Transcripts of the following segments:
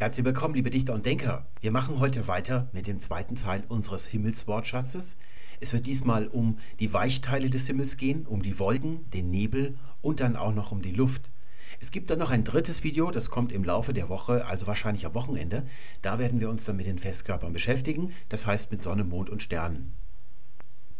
Herzlich willkommen, liebe Dichter und Denker. Wir machen heute weiter mit dem zweiten Teil unseres Himmelswortschatzes. Es wird diesmal um die Weichteile des Himmels gehen, um die Wolken, den Nebel und dann auch noch um die Luft. Es gibt dann noch ein drittes Video, das kommt im Laufe der Woche, also wahrscheinlich am Wochenende. Da werden wir uns dann mit den Festkörpern beschäftigen, das heißt mit Sonne, Mond und Sternen.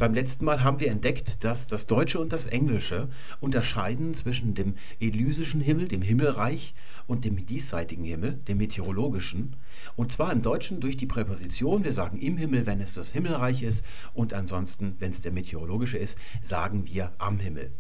Beim letzten Mal haben wir entdeckt, dass das Deutsche und das Englische unterscheiden zwischen dem elysischen Himmel, dem Himmelreich, und dem diesseitigen Himmel, dem meteorologischen. Und zwar im Deutschen durch die Präposition. Wir sagen im Himmel, wenn es das Himmelreich ist, und ansonsten, wenn es der meteorologische ist, sagen wir am Himmel.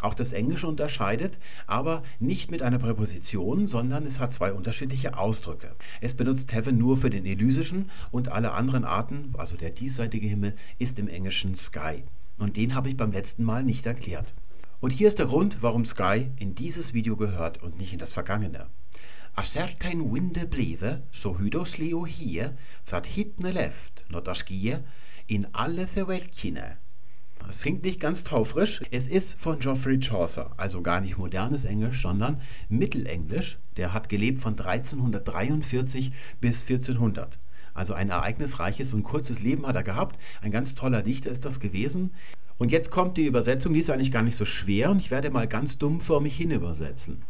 Auch das Englische unterscheidet, aber nicht mit einer Präposition, sondern es hat zwei unterschiedliche Ausdrücke. Es benutzt Heaven nur für den elysischen und alle anderen Arten, also der diesseitige Himmel, ist im Englischen Sky. Und den habe ich beim letzten Mal nicht erklärt. Und hier ist der Grund, warum Sky in dieses Video gehört und nicht in das vergangene. A certain winde bleve, so hydos leo hier, that hitne left, not as in alle Verweltkine. Es klingt nicht ganz taufrisch. Es ist von Geoffrey Chaucer, also gar nicht modernes Englisch, sondern Mittelenglisch. Der hat gelebt von 1343 bis 1400. Also ein ereignisreiches und kurzes Leben hat er gehabt. Ein ganz toller Dichter ist das gewesen. Und jetzt kommt die Übersetzung, die ist eigentlich gar nicht so schwer und ich werde mal ganz dumm vor mich hin übersetzen.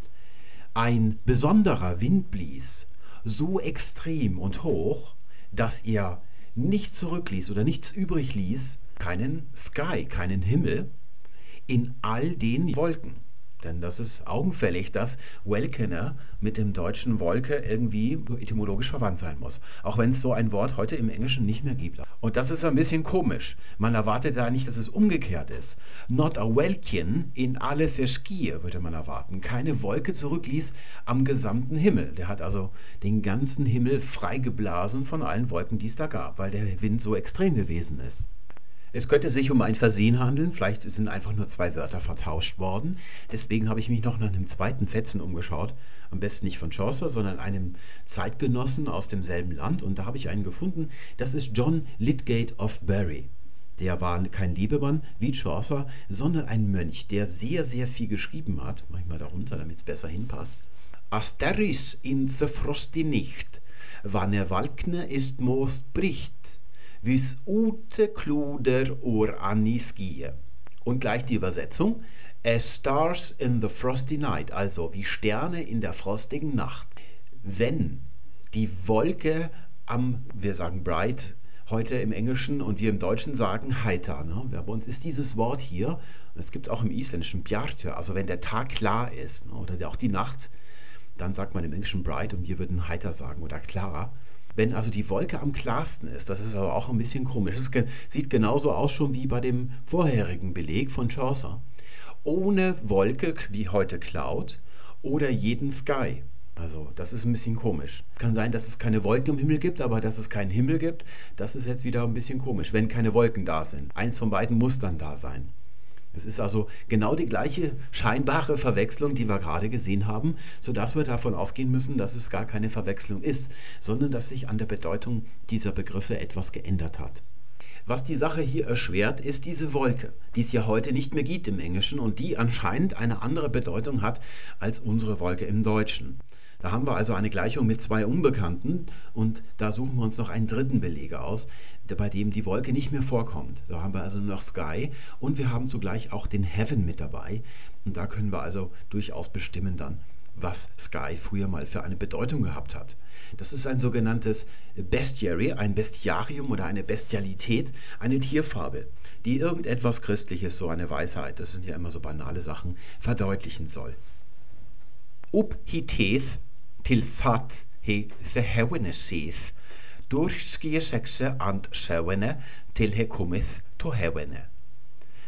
Ein besonderer Wind blies, so extrem und hoch, dass er nichts zurückließ oder nichts übrig ließ keinen Sky, keinen Himmel in all den Wolken. Denn das ist augenfällig, dass Welkener mit dem deutschen Wolke irgendwie etymologisch verwandt sein muss. Auch wenn es so ein Wort heute im Englischen nicht mehr gibt. Und das ist ein bisschen komisch. Man erwartet da nicht, dass es umgekehrt ist. Not a Welkin in alle Verschkie, würde man erwarten. Keine Wolke zurückließ am gesamten Himmel. Der hat also den ganzen Himmel freigeblasen von allen Wolken, die es da gab, weil der Wind so extrem gewesen ist. Es könnte sich um ein Versehen handeln, vielleicht sind einfach nur zwei Wörter vertauscht worden. Deswegen habe ich mich noch nach einem zweiten Fetzen umgeschaut. Am besten nicht von Chaucer, sondern einem Zeitgenossen aus demselben Land. Und da habe ich einen gefunden, das ist John Lydgate of Bury. Der war kein Lebemann wie Chaucer, sondern ein Mönch, der sehr, sehr viel geschrieben hat. Mach ich mal darunter, damit es besser hinpasst. Asteris in the frosty Nicht, wann er Walkne ist most bricht vis ute kluder or anisgie. Und gleich die Übersetzung. As stars in the frosty night, also wie Sterne in der frostigen Nacht. Wenn die Wolke am, wir sagen bright, heute im Englischen und wir im Deutschen sagen heiter. Ne? Bei uns ist dieses Wort hier, es gibt auch im Isländischen bjartja, also wenn der Tag klar ist ne? oder auch die Nacht, dann sagt man im Englischen bright und wir würden heiter sagen oder klar. Wenn also die Wolke am klarsten ist, das ist aber auch ein bisschen komisch. Es sieht genauso aus schon wie bei dem vorherigen Beleg von Chaucer. Ohne Wolke wie heute Cloud oder jeden Sky. Also das ist ein bisschen komisch. Kann sein, dass es keine Wolken im Himmel gibt, aber dass es keinen Himmel gibt, das ist jetzt wieder ein bisschen komisch, wenn keine Wolken da sind. Eins von beiden muss dann da sein. Es ist also genau die gleiche scheinbare Verwechslung, die wir gerade gesehen haben, sodass wir davon ausgehen müssen, dass es gar keine Verwechslung ist, sondern dass sich an der Bedeutung dieser Begriffe etwas geändert hat. Was die Sache hier erschwert, ist diese Wolke, die es ja heute nicht mehr gibt im Englischen und die anscheinend eine andere Bedeutung hat als unsere Wolke im Deutschen. Da haben wir also eine Gleichung mit zwei Unbekannten und da suchen wir uns noch einen dritten Beleger aus, bei dem die Wolke nicht mehr vorkommt. Da haben wir also nur noch Sky und wir haben zugleich auch den Heaven mit dabei. Und da können wir also durchaus bestimmen dann, was Sky früher mal für eine Bedeutung gehabt hat. Das ist ein sogenanntes Bestiary, ein Bestiarium oder eine Bestialität, eine Tierfabel, die irgendetwas Christliches, so eine Weisheit, das sind ja immer so banale Sachen, verdeutlichen soll. Up hiteth til that he verhevene sydd, durch sexe and sewene til he cometh to hevene.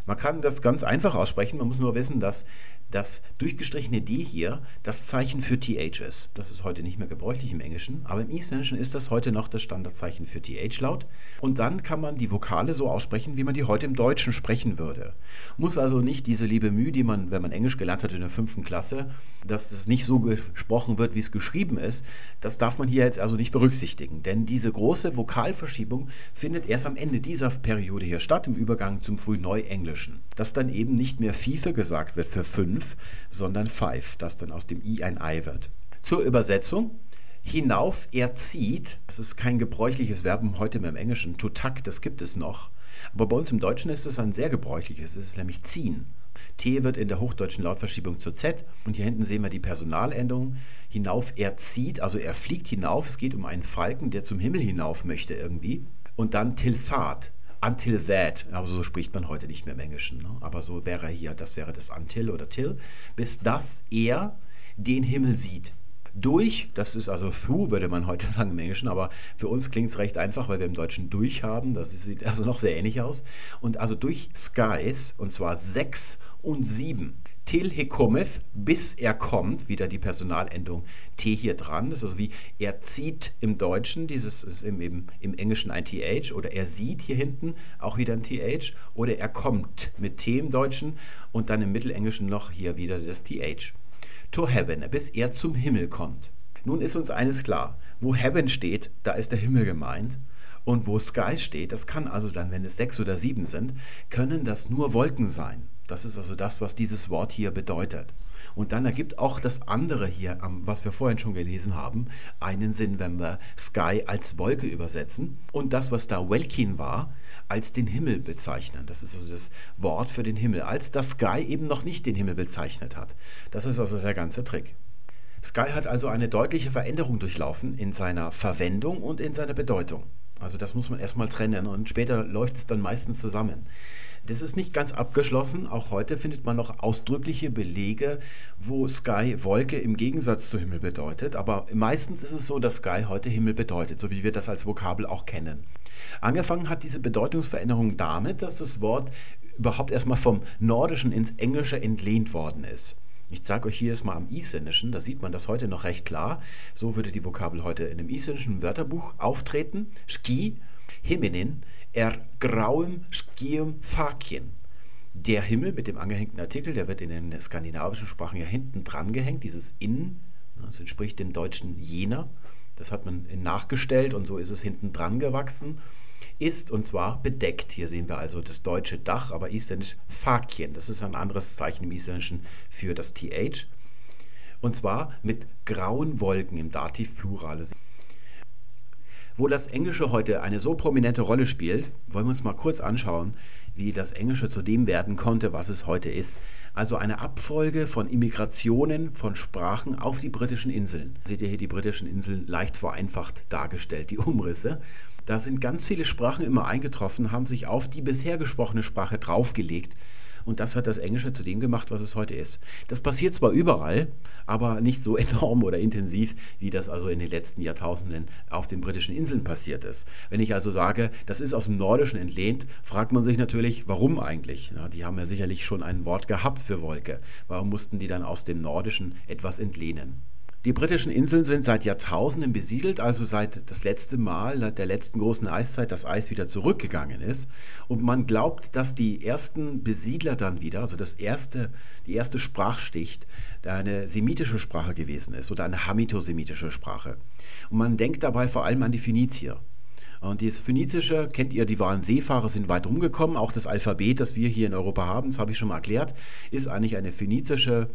Man kann das ganz einfach aussprechen, man muss nur wissen, dass das durchgestrichene D hier das Zeichen für TH ist. Das ist heute nicht mehr gebräuchlich im Englischen, aber im Isländischen ist das heute noch das Standardzeichen für TH-Laut. Und dann kann man die Vokale so aussprechen, wie man die heute im Deutschen sprechen würde. Muss also nicht diese liebe Mühe, die man, wenn man Englisch gelernt hat in der fünften Klasse, dass es nicht so gesprochen wird, wie es geschrieben ist, das darf man hier jetzt also nicht berücksichtigen. Denn diese große Vokalverschiebung findet erst am Ende dieser Periode hier statt, im Übergang zum Frühneuenglischen. Dass dann eben nicht mehr Fiefe gesagt wird für fünf, sondern five, dass dann aus dem I ein I wird. Zur Übersetzung. Hinauf, er zieht, das ist kein gebräuchliches Verb heute mehr im Englischen. To tuck, das gibt es noch. Aber bei uns im Deutschen ist es ein sehr gebräuchliches, es ist nämlich ziehen. T wird in der hochdeutschen Lautverschiebung zu Z und hier hinten sehen wir die Personalendung. Hinauf, er zieht, also er fliegt hinauf. Es geht um einen Falken, der zum Himmel hinauf möchte irgendwie. Und dann Tilfat, until that, aber so spricht man heute nicht mehr im Englischen. Ne? Aber so wäre hier, das wäre das until oder till, bis dass er den Himmel sieht durch, das ist also through, würde man heute sagen im Englischen, aber für uns klingt es recht einfach, weil wir im Deutschen durch haben, das sieht also noch sehr ähnlich aus. Und also durch skies, und zwar sechs und sieben. Till he cometh, bis er kommt, wieder die Personalendung T hier dran. Das ist also wie er zieht im Deutschen, dieses ist im, im, im Englischen ein TH, oder er sieht hier hinten auch wieder ein TH, oder er kommt mit T im Deutschen und dann im Mittelenglischen noch hier wieder das TH to heaven, bis er zum Himmel kommt. Nun ist uns eines klar, wo heaven steht, da ist der Himmel gemeint. Und wo sky steht, das kann also dann, wenn es sechs oder sieben sind, können das nur Wolken sein. Das ist also das, was dieses Wort hier bedeutet. Und dann ergibt auch das andere hier, was wir vorhin schon gelesen haben, einen Sinn, wenn wir Sky als Wolke übersetzen und das, was da Welkin war, als den Himmel bezeichnen. Das ist also das Wort für den Himmel, als das Sky eben noch nicht den Himmel bezeichnet hat. Das ist also der ganze Trick. Sky hat also eine deutliche Veränderung durchlaufen in seiner Verwendung und in seiner Bedeutung. Also das muss man erstmal trennen und später läuft es dann meistens zusammen. Das ist nicht ganz abgeschlossen. Auch heute findet man noch ausdrückliche Belege, wo Sky Wolke im Gegensatz zu Himmel bedeutet. Aber meistens ist es so, dass Sky heute Himmel bedeutet, so wie wir das als Vokabel auch kennen. Angefangen hat diese Bedeutungsveränderung damit, dass das Wort überhaupt erstmal vom Nordischen ins Englische entlehnt worden ist. Ich zeige euch hier jetzt mal am Isländischen, da sieht man das heute noch recht klar. So würde die Vokabel heute in dem isländischen Wörterbuch auftreten. Ski, Himinin, er grauem Skium Fakien. Der Himmel mit dem angehängten Artikel, der wird in den skandinavischen Sprachen ja hinten dran gehängt, dieses in, das entspricht dem deutschen jener. Das hat man nachgestellt und so ist es hinten dran gewachsen. Ist und zwar bedeckt. Hier sehen wir also das deutsche Dach, aber isländisch Fakien. Das ist ein anderes Zeichen im Isländischen für das TH. Und zwar mit grauen Wolken im Dativ Plural. Wo das Englische heute eine so prominente Rolle spielt, wollen wir uns mal kurz anschauen, wie das Englische zu dem werden konnte, was es heute ist. Also eine Abfolge von Immigrationen von Sprachen auf die britischen Inseln. Seht ihr hier die britischen Inseln leicht vereinfacht dargestellt, die Umrisse. Da sind ganz viele Sprachen immer eingetroffen, haben sich auf die bisher gesprochene Sprache draufgelegt und das hat das Englische zu dem gemacht, was es heute ist. Das passiert zwar überall, aber nicht so enorm oder intensiv, wie das also in den letzten Jahrtausenden auf den britischen Inseln passiert ist. Wenn ich also sage, das ist aus dem Nordischen entlehnt, fragt man sich natürlich, warum eigentlich? Ja, die haben ja sicherlich schon ein Wort gehabt für Wolke. Warum mussten die dann aus dem Nordischen etwas entlehnen? Die britischen Inseln sind seit Jahrtausenden besiedelt, also seit das letzte Mal, der letzten großen Eiszeit, das Eis wieder zurückgegangen ist. Und man glaubt, dass die ersten Besiedler dann wieder, also das erste, die erste Sprachschicht, eine semitische Sprache gewesen ist oder eine hamitosemitische Sprache. Und man denkt dabei vor allem an die Phönizier. Und das Phönizische, kennt ihr, die waren Seefahrer, sind weit rumgekommen. Auch das Alphabet, das wir hier in Europa haben, das habe ich schon mal erklärt, ist eigentlich eine phönizische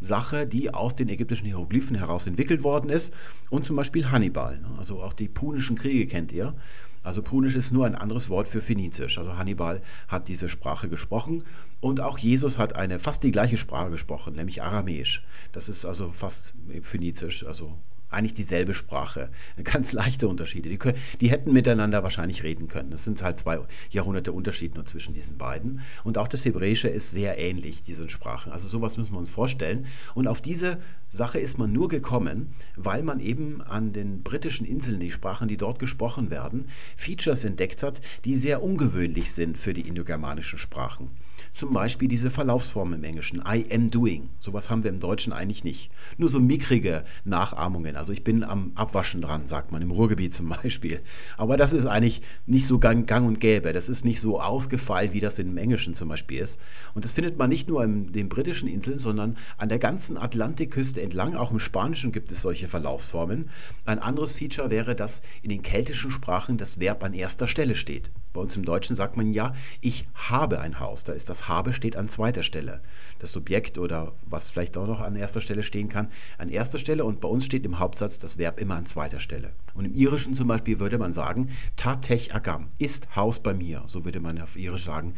Sache, die aus den ägyptischen Hieroglyphen heraus entwickelt worden ist. Und zum Beispiel Hannibal. Ne? Also auch die punischen Kriege kennt ihr. Also Punisch ist nur ein anderes Wort für Phönizisch. Also Hannibal hat diese Sprache gesprochen und auch Jesus hat eine fast die gleiche Sprache gesprochen, nämlich Aramäisch. Das ist also fast Phönizisch, also eigentlich dieselbe Sprache. Ganz leichte Unterschiede. Die, können, die hätten miteinander wahrscheinlich reden können. Es sind halt zwei Jahrhunderte Unterschied nur zwischen diesen beiden. Und auch das Hebräische ist sehr ähnlich, diesen Sprachen. Also sowas müssen wir uns vorstellen. Und auf diese Sache ist man nur gekommen, weil man eben an den britischen Inseln, die Sprachen, die dort gesprochen werden, Features entdeckt hat, die sehr ungewöhnlich sind für die indogermanischen Sprachen. Zum Beispiel diese Verlaufsform im Englischen, I am doing. Sowas haben wir im Deutschen eigentlich nicht. Nur so mickrige Nachahmungen. Also ich bin am Abwaschen dran, sagt man im Ruhrgebiet zum Beispiel. Aber das ist eigentlich nicht so gang, gang und gäbe. Das ist nicht so ausgefeilt, wie das im Englischen zum Beispiel ist. Und das findet man nicht nur in den britischen Inseln, sondern an der ganzen Atlantikküste entlang. Auch im Spanischen gibt es solche Verlaufsformen. Ein anderes Feature wäre, dass in den keltischen Sprachen das Verb an erster Stelle steht. Bei uns im Deutschen sagt man ja, ich habe ein Haus. Da ist das habe steht an zweiter Stelle. Das Subjekt oder was vielleicht auch noch an erster Stelle stehen kann, an erster Stelle und bei uns steht im Hauptsatz das Verb immer an zweiter Stelle. Und im Irischen zum Beispiel würde man sagen, tatech agam, ist Haus bei mir. So würde man auf Irisch sagen,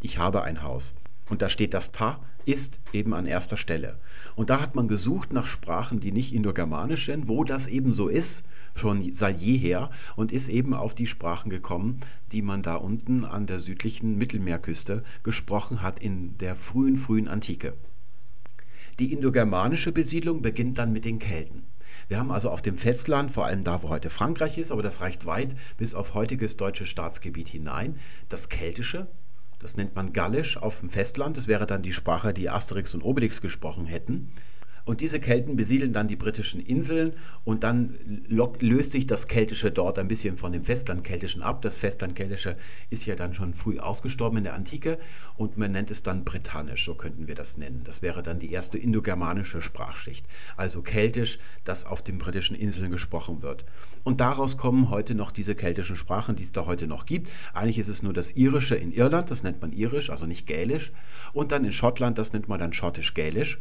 ich habe ein Haus. Und da steht das Ta ist eben an erster Stelle. Und da hat man gesucht nach Sprachen, die nicht indogermanisch sind, wo das eben so ist, schon seit jeher, und ist eben auf die Sprachen gekommen, die man da unten an der südlichen Mittelmeerküste gesprochen hat in der frühen, frühen Antike. Die indogermanische Besiedlung beginnt dann mit den Kelten. Wir haben also auf dem Festland, vor allem da, wo heute Frankreich ist, aber das reicht weit bis auf heutiges deutsche Staatsgebiet hinein, das Keltische, das nennt man Gallisch auf dem Festland. Das wäre dann die Sprache, die Asterix und Obelix gesprochen hätten. Und diese Kelten besiedeln dann die britischen Inseln und dann löst sich das Keltische dort ein bisschen von dem Festlandkeltischen ab. Das Festlandkeltische ist ja dann schon früh ausgestorben in der Antike und man nennt es dann Britannisch, so könnten wir das nennen. Das wäre dann die erste indogermanische Sprachschicht, also Keltisch, das auf den britischen Inseln gesprochen wird. Und daraus kommen heute noch diese keltischen Sprachen, die es da heute noch gibt. Eigentlich ist es nur das Irische in Irland, das nennt man Irisch, also nicht Gälisch. Und dann in Schottland, das nennt man dann Schottisch-Gälisch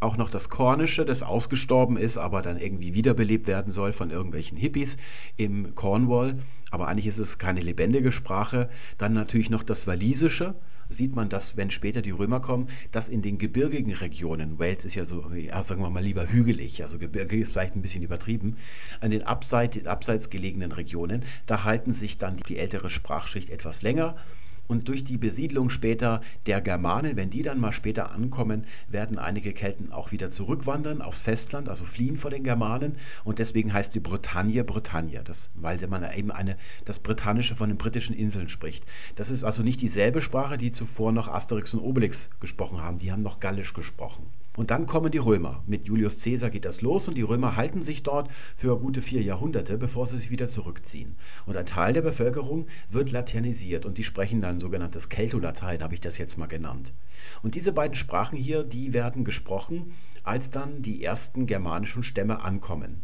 auch noch das Kornische, das ausgestorben ist, aber dann irgendwie wiederbelebt werden soll von irgendwelchen Hippies im Cornwall. Aber eigentlich ist es keine lebendige Sprache. Dann natürlich noch das Walisische. Sieht man das, wenn später die Römer kommen, dass in den gebirgigen Regionen, Wales ist ja so, ja, sagen wir mal lieber hügelig, also Gebirge ist vielleicht ein bisschen übertrieben, an den abseits, abseits gelegenen Regionen, da halten sich dann die ältere Sprachschicht etwas länger und durch die Besiedlung später der Germanen, wenn die dann mal später ankommen, werden einige Kelten auch wieder zurückwandern aufs Festland, also fliehen vor den Germanen. Und deswegen heißt die Bretagne Bretagne, das, weil man eben eine, das Britannische von den britischen Inseln spricht. Das ist also nicht dieselbe Sprache, die zuvor noch Asterix und Obelix gesprochen haben. Die haben noch Gallisch gesprochen. Und dann kommen die Römer. Mit Julius Caesar geht das los und die Römer halten sich dort für gute vier Jahrhunderte, bevor sie sich wieder zurückziehen. Und ein Teil der Bevölkerung wird laternisiert und die sprechen dann sogenanntes Keltolatein, habe ich das jetzt mal genannt. Und diese beiden Sprachen hier, die werden gesprochen, als dann die ersten germanischen Stämme ankommen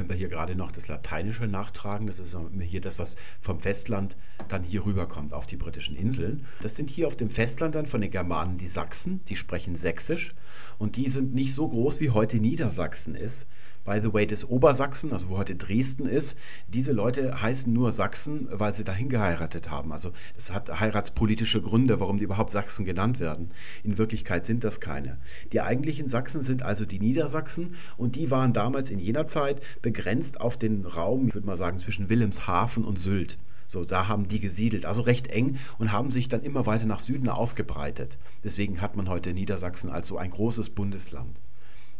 können wir hier gerade noch das Lateinische nachtragen. Das ist hier das, was vom Festland dann hier rüberkommt auf die britischen Inseln. Das sind hier auf dem Festland dann von den Germanen die Sachsen, die sprechen Sächsisch und die sind nicht so groß, wie heute Niedersachsen ist by the way, des Obersachsen, also wo heute Dresden ist. Diese Leute heißen nur Sachsen, weil sie dahin geheiratet haben. Also es hat heiratspolitische Gründe, warum die überhaupt Sachsen genannt werden. In Wirklichkeit sind das keine. Die eigentlichen Sachsen sind also die Niedersachsen und die waren damals in jener Zeit begrenzt auf den Raum, ich würde mal sagen, zwischen Wilhelmshaven und Sylt. So, da haben die gesiedelt, also recht eng und haben sich dann immer weiter nach Süden ausgebreitet. Deswegen hat man heute Niedersachsen als so ein großes Bundesland.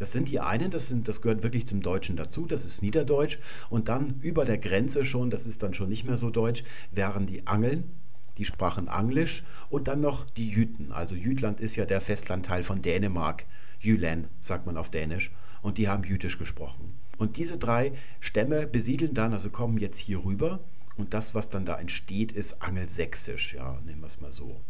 Das sind die einen, das, sind, das gehört wirklich zum Deutschen dazu, das ist Niederdeutsch. Und dann über der Grenze schon, das ist dann schon nicht mehr so deutsch, wären die Angeln, die sprachen Anglisch und dann noch die Jüten. Also Jütland ist ja der Festlandteil von Dänemark. Jylland sagt man auf Dänisch. Und die haben Jütisch gesprochen. Und diese drei Stämme besiedeln dann, also kommen jetzt hier rüber. Und das, was dann da entsteht, ist Angelsächsisch. Ja, nehmen wir es mal so.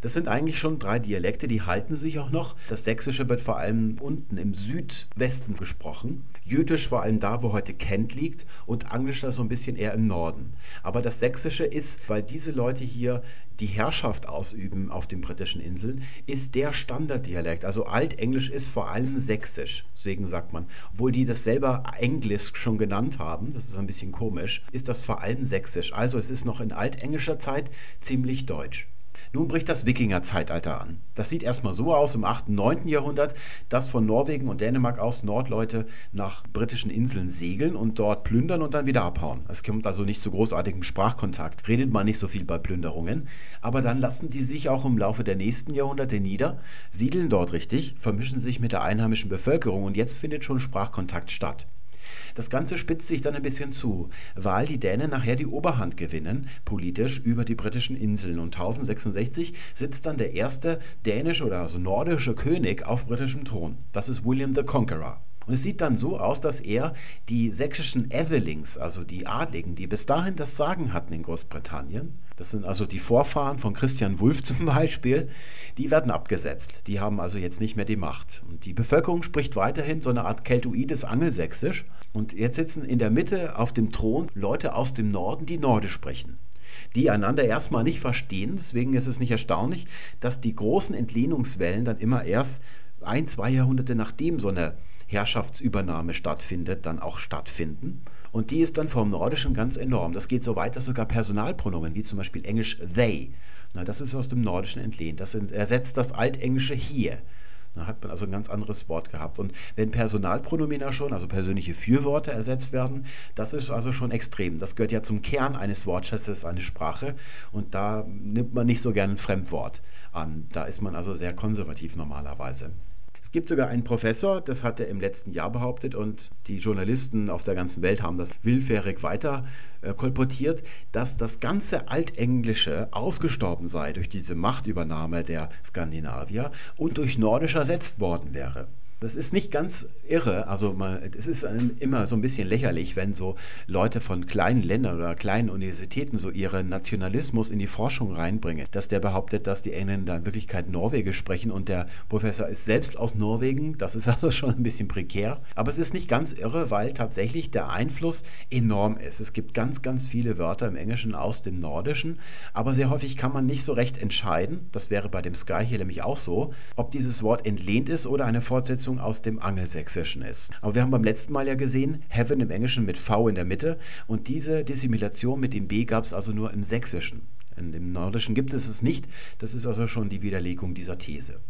Das sind eigentlich schon drei Dialekte, die halten sich auch noch. Das Sächsische wird vor allem unten im Südwesten gesprochen. Jütisch vor allem da, wo heute Kent liegt und Anglisch da so ein bisschen eher im Norden. Aber das Sächsische ist, weil diese Leute hier die Herrschaft ausüben auf den britischen Inseln, ist der Standarddialekt. Also Altenglisch ist vor allem Sächsisch. Deswegen sagt man, obwohl die das selber Englisch schon genannt haben, das ist ein bisschen komisch, ist das vor allem Sächsisch. Also es ist noch in altenglischer Zeit ziemlich deutsch. Nun bricht das Wikingerzeitalter an. Das sieht erstmal so aus im 8. und 9. Jahrhundert, dass von Norwegen und Dänemark aus Nordleute nach britischen Inseln segeln und dort plündern und dann wieder abhauen. Es kommt also nicht zu großartigem Sprachkontakt. Redet man nicht so viel bei Plünderungen. Aber dann lassen die sich auch im Laufe der nächsten Jahrhunderte nieder, siedeln dort richtig, vermischen sich mit der einheimischen Bevölkerung und jetzt findet schon Sprachkontakt statt. Das Ganze spitzt sich dann ein bisschen zu, weil die Dänen nachher die Oberhand gewinnen, politisch über die britischen Inseln. Und 1066 sitzt dann der erste dänische oder also nordische König auf britischem Thron. Das ist William the Conqueror. Und es sieht dann so aus, dass er die sächsischen Evelings, also die Adligen, die bis dahin das Sagen hatten in Großbritannien, das sind also die Vorfahren von Christian Wulff zum Beispiel, die werden abgesetzt. Die haben also jetzt nicht mehr die Macht. Und die Bevölkerung spricht weiterhin so eine Art keltoides Angelsächsisch. Und jetzt sitzen in der Mitte auf dem Thron Leute aus dem Norden, die Nordisch sprechen. die einander erstmal nicht verstehen. Deswegen ist es nicht erstaunlich, dass die großen Entlehnungswellen dann immer erst ein, zwei Jahrhunderte nachdem so eine Herrschaftsübernahme stattfindet, dann auch stattfinden. Und die ist dann vom Nordischen ganz enorm. Das geht so weit, dass sogar Personalpronomen, wie zum Beispiel Englisch they, na, das ist aus dem Nordischen entlehnt. Das ersetzt das Altenglische hier. Da hat man also ein ganz anderes Wort gehabt. Und wenn Personalpronomina schon, also persönliche Fürworte ersetzt werden, das ist also schon extrem. Das gehört ja zum Kern eines Wortschatzes, eines Sprache. Und da nimmt man nicht so gerne ein Fremdwort an. Da ist man also sehr konservativ normalerweise. Es gibt sogar einen Professor, das hat er im letzten Jahr behauptet und die Journalisten auf der ganzen Welt haben das willfährig weiter äh, kolportiert, dass das ganze Altenglische ausgestorben sei durch diese Machtübernahme der Skandinavier und durch Nordisch ersetzt worden wäre. Das ist nicht ganz irre. Also es ist immer so ein bisschen lächerlich, wenn so Leute von kleinen Ländern oder kleinen Universitäten so ihren Nationalismus in die Forschung reinbringen. Dass der behauptet, dass die Engländer in Wirklichkeit Norwegisch sprechen und der Professor ist selbst aus Norwegen. Das ist also schon ein bisschen prekär. Aber es ist nicht ganz irre, weil tatsächlich der Einfluss enorm ist. Es gibt ganz, ganz viele Wörter im Englischen aus dem Nordischen, aber sehr häufig kann man nicht so recht entscheiden, das wäre bei dem Sky hier nämlich auch so, ob dieses Wort entlehnt ist oder eine Fortsetzung Übersetzung aus dem Angelsächsischen ist. Aber wir haben beim letzten Mal ja gesehen, Heaven im Englischen mit V in der Mitte und diese Dissimilation mit dem B gab es also nur im Sächsischen. Dem Nordischen gibt es es nicht. Das ist also schon die Widerlegung dieser These.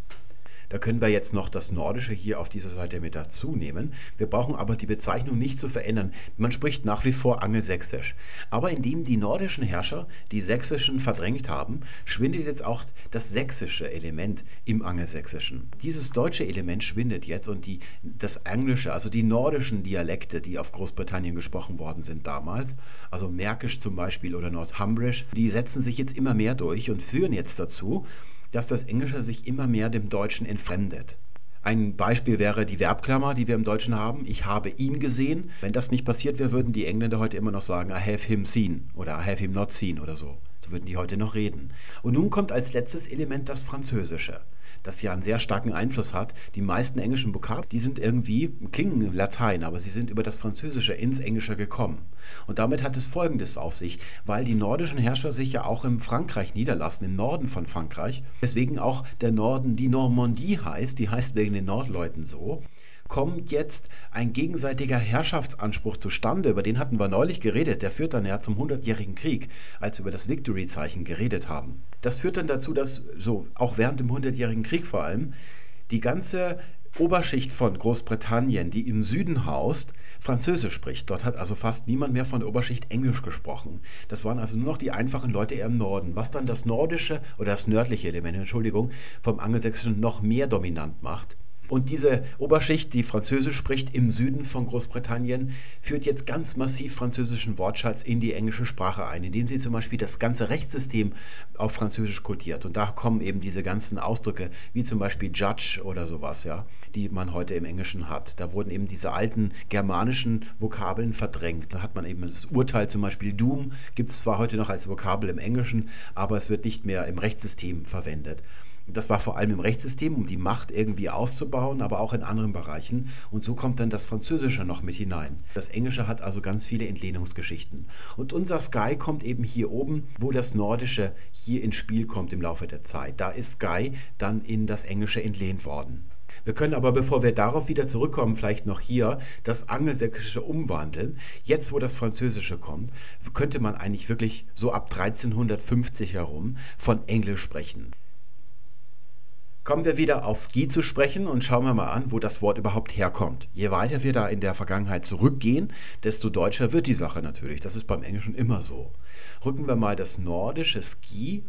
Da können wir jetzt noch das Nordische hier auf dieser Seite mit dazu nehmen. Wir brauchen aber die Bezeichnung nicht zu verändern. Man spricht nach wie vor Angelsächsisch. Aber indem die nordischen Herrscher die Sächsischen verdrängt haben, schwindet jetzt auch das sächsische Element im Angelsächsischen. Dieses deutsche Element schwindet jetzt und die, das Englische, also die nordischen Dialekte, die auf Großbritannien gesprochen worden sind damals, also Märkisch zum Beispiel oder Northumbrisch, die setzen sich jetzt immer mehr durch und führen jetzt dazu, dass das Englische sich immer mehr dem Deutschen entfremdet. Ein Beispiel wäre die Verbklammer, die wir im Deutschen haben. Ich habe ihn gesehen. Wenn das nicht passiert wäre, würden die Engländer heute immer noch sagen, I have him seen oder I have him not seen oder so. So würden die heute noch reden. Und nun kommt als letztes Element das Französische das ja einen sehr starken Einfluss hat. Die meisten englischen Vokabeln, die sind irgendwie, klingen Latein, aber sie sind über das Französische ins Englische gekommen. Und damit hat es Folgendes auf sich, weil die nordischen Herrscher sich ja auch im Frankreich niederlassen, im Norden von Frankreich, deswegen auch der Norden die Normandie heißt, die heißt wegen den Nordleuten so kommt jetzt ein gegenseitiger Herrschaftsanspruch zustande. Über den hatten wir neulich geredet. Der führt dann ja zum Hundertjährigen Krieg, als wir über das Victory-Zeichen geredet haben. Das führt dann dazu, dass so auch während dem Hundertjährigen Krieg vor allem die ganze Oberschicht von Großbritannien, die im Süden haust, Französisch spricht. Dort hat also fast niemand mehr von der Oberschicht Englisch gesprochen. Das waren also nur noch die einfachen Leute eher im Norden, was dann das nordische oder das nördliche Element, Entschuldigung, vom Angelsächsischen noch mehr dominant macht. Und diese Oberschicht, die Französisch spricht im Süden von Großbritannien, führt jetzt ganz massiv französischen Wortschatz in die englische Sprache ein, indem sie zum Beispiel das ganze Rechtssystem auf Französisch kodiert. Und da kommen eben diese ganzen Ausdrücke, wie zum Beispiel Judge oder sowas, ja, die man heute im Englischen hat. Da wurden eben diese alten germanischen Vokabeln verdrängt. Da hat man eben das Urteil zum Beispiel Doom, gibt es zwar heute noch als Vokabel im Englischen, aber es wird nicht mehr im Rechtssystem verwendet. Das war vor allem im Rechtssystem, um die Macht irgendwie auszubauen, aber auch in anderen Bereichen. Und so kommt dann das Französische noch mit hinein. Das Englische hat also ganz viele Entlehnungsgeschichten. Und unser Sky kommt eben hier oben, wo das Nordische hier ins Spiel kommt im Laufe der Zeit. Da ist Sky dann in das Englische entlehnt worden. Wir können aber, bevor wir darauf wieder zurückkommen, vielleicht noch hier das Angelsächsische umwandeln. Jetzt, wo das Französische kommt, könnte man eigentlich wirklich so ab 1350 herum von Englisch sprechen. Kommen wir wieder auf Ski zu sprechen und schauen wir mal an, wo das Wort überhaupt herkommt. Je weiter wir da in der Vergangenheit zurückgehen, desto deutscher wird die Sache natürlich. Das ist beim Englischen immer so. Rücken wir mal das nordische Ski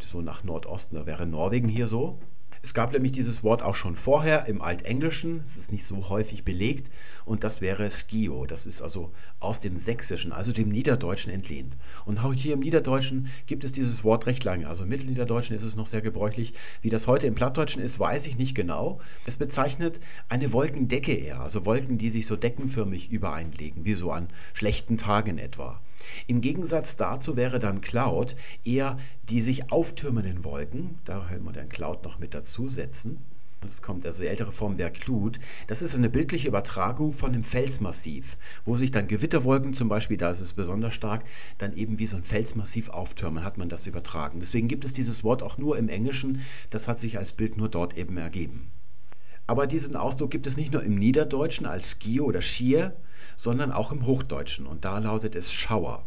so nach Nordosten, da wäre Norwegen hier so. Es gab nämlich dieses Wort auch schon vorher im Altenglischen, es ist nicht so häufig belegt, und das wäre Skio. Das ist also aus dem Sächsischen, also dem Niederdeutschen entlehnt. Und auch hier im Niederdeutschen gibt es dieses Wort recht lange. Also im Mittelniederdeutschen ist es noch sehr gebräuchlich. Wie das heute im Plattdeutschen ist, weiß ich nicht genau. Es bezeichnet eine Wolkendecke eher, also Wolken, die sich so deckenförmig übereinlegen, wie so an schlechten Tagen etwa. Im Gegensatz dazu wäre dann Cloud eher die sich auftürmenden Wolken, da können wir den Cloud noch mit dazusetzen, Das kommt also die ältere Form der Glut. Das ist eine bildliche Übertragung von einem Felsmassiv, wo sich dann Gewitterwolken zum Beispiel, da ist es besonders stark, dann eben wie so ein Felsmassiv auftürmen, hat man das übertragen. Deswegen gibt es dieses Wort auch nur im Englischen. Das hat sich als Bild nur dort eben ergeben. Aber diesen Ausdruck gibt es nicht nur im Niederdeutschen als Skio oder Schier, sondern auch im Hochdeutschen. Und da lautet es Schauer.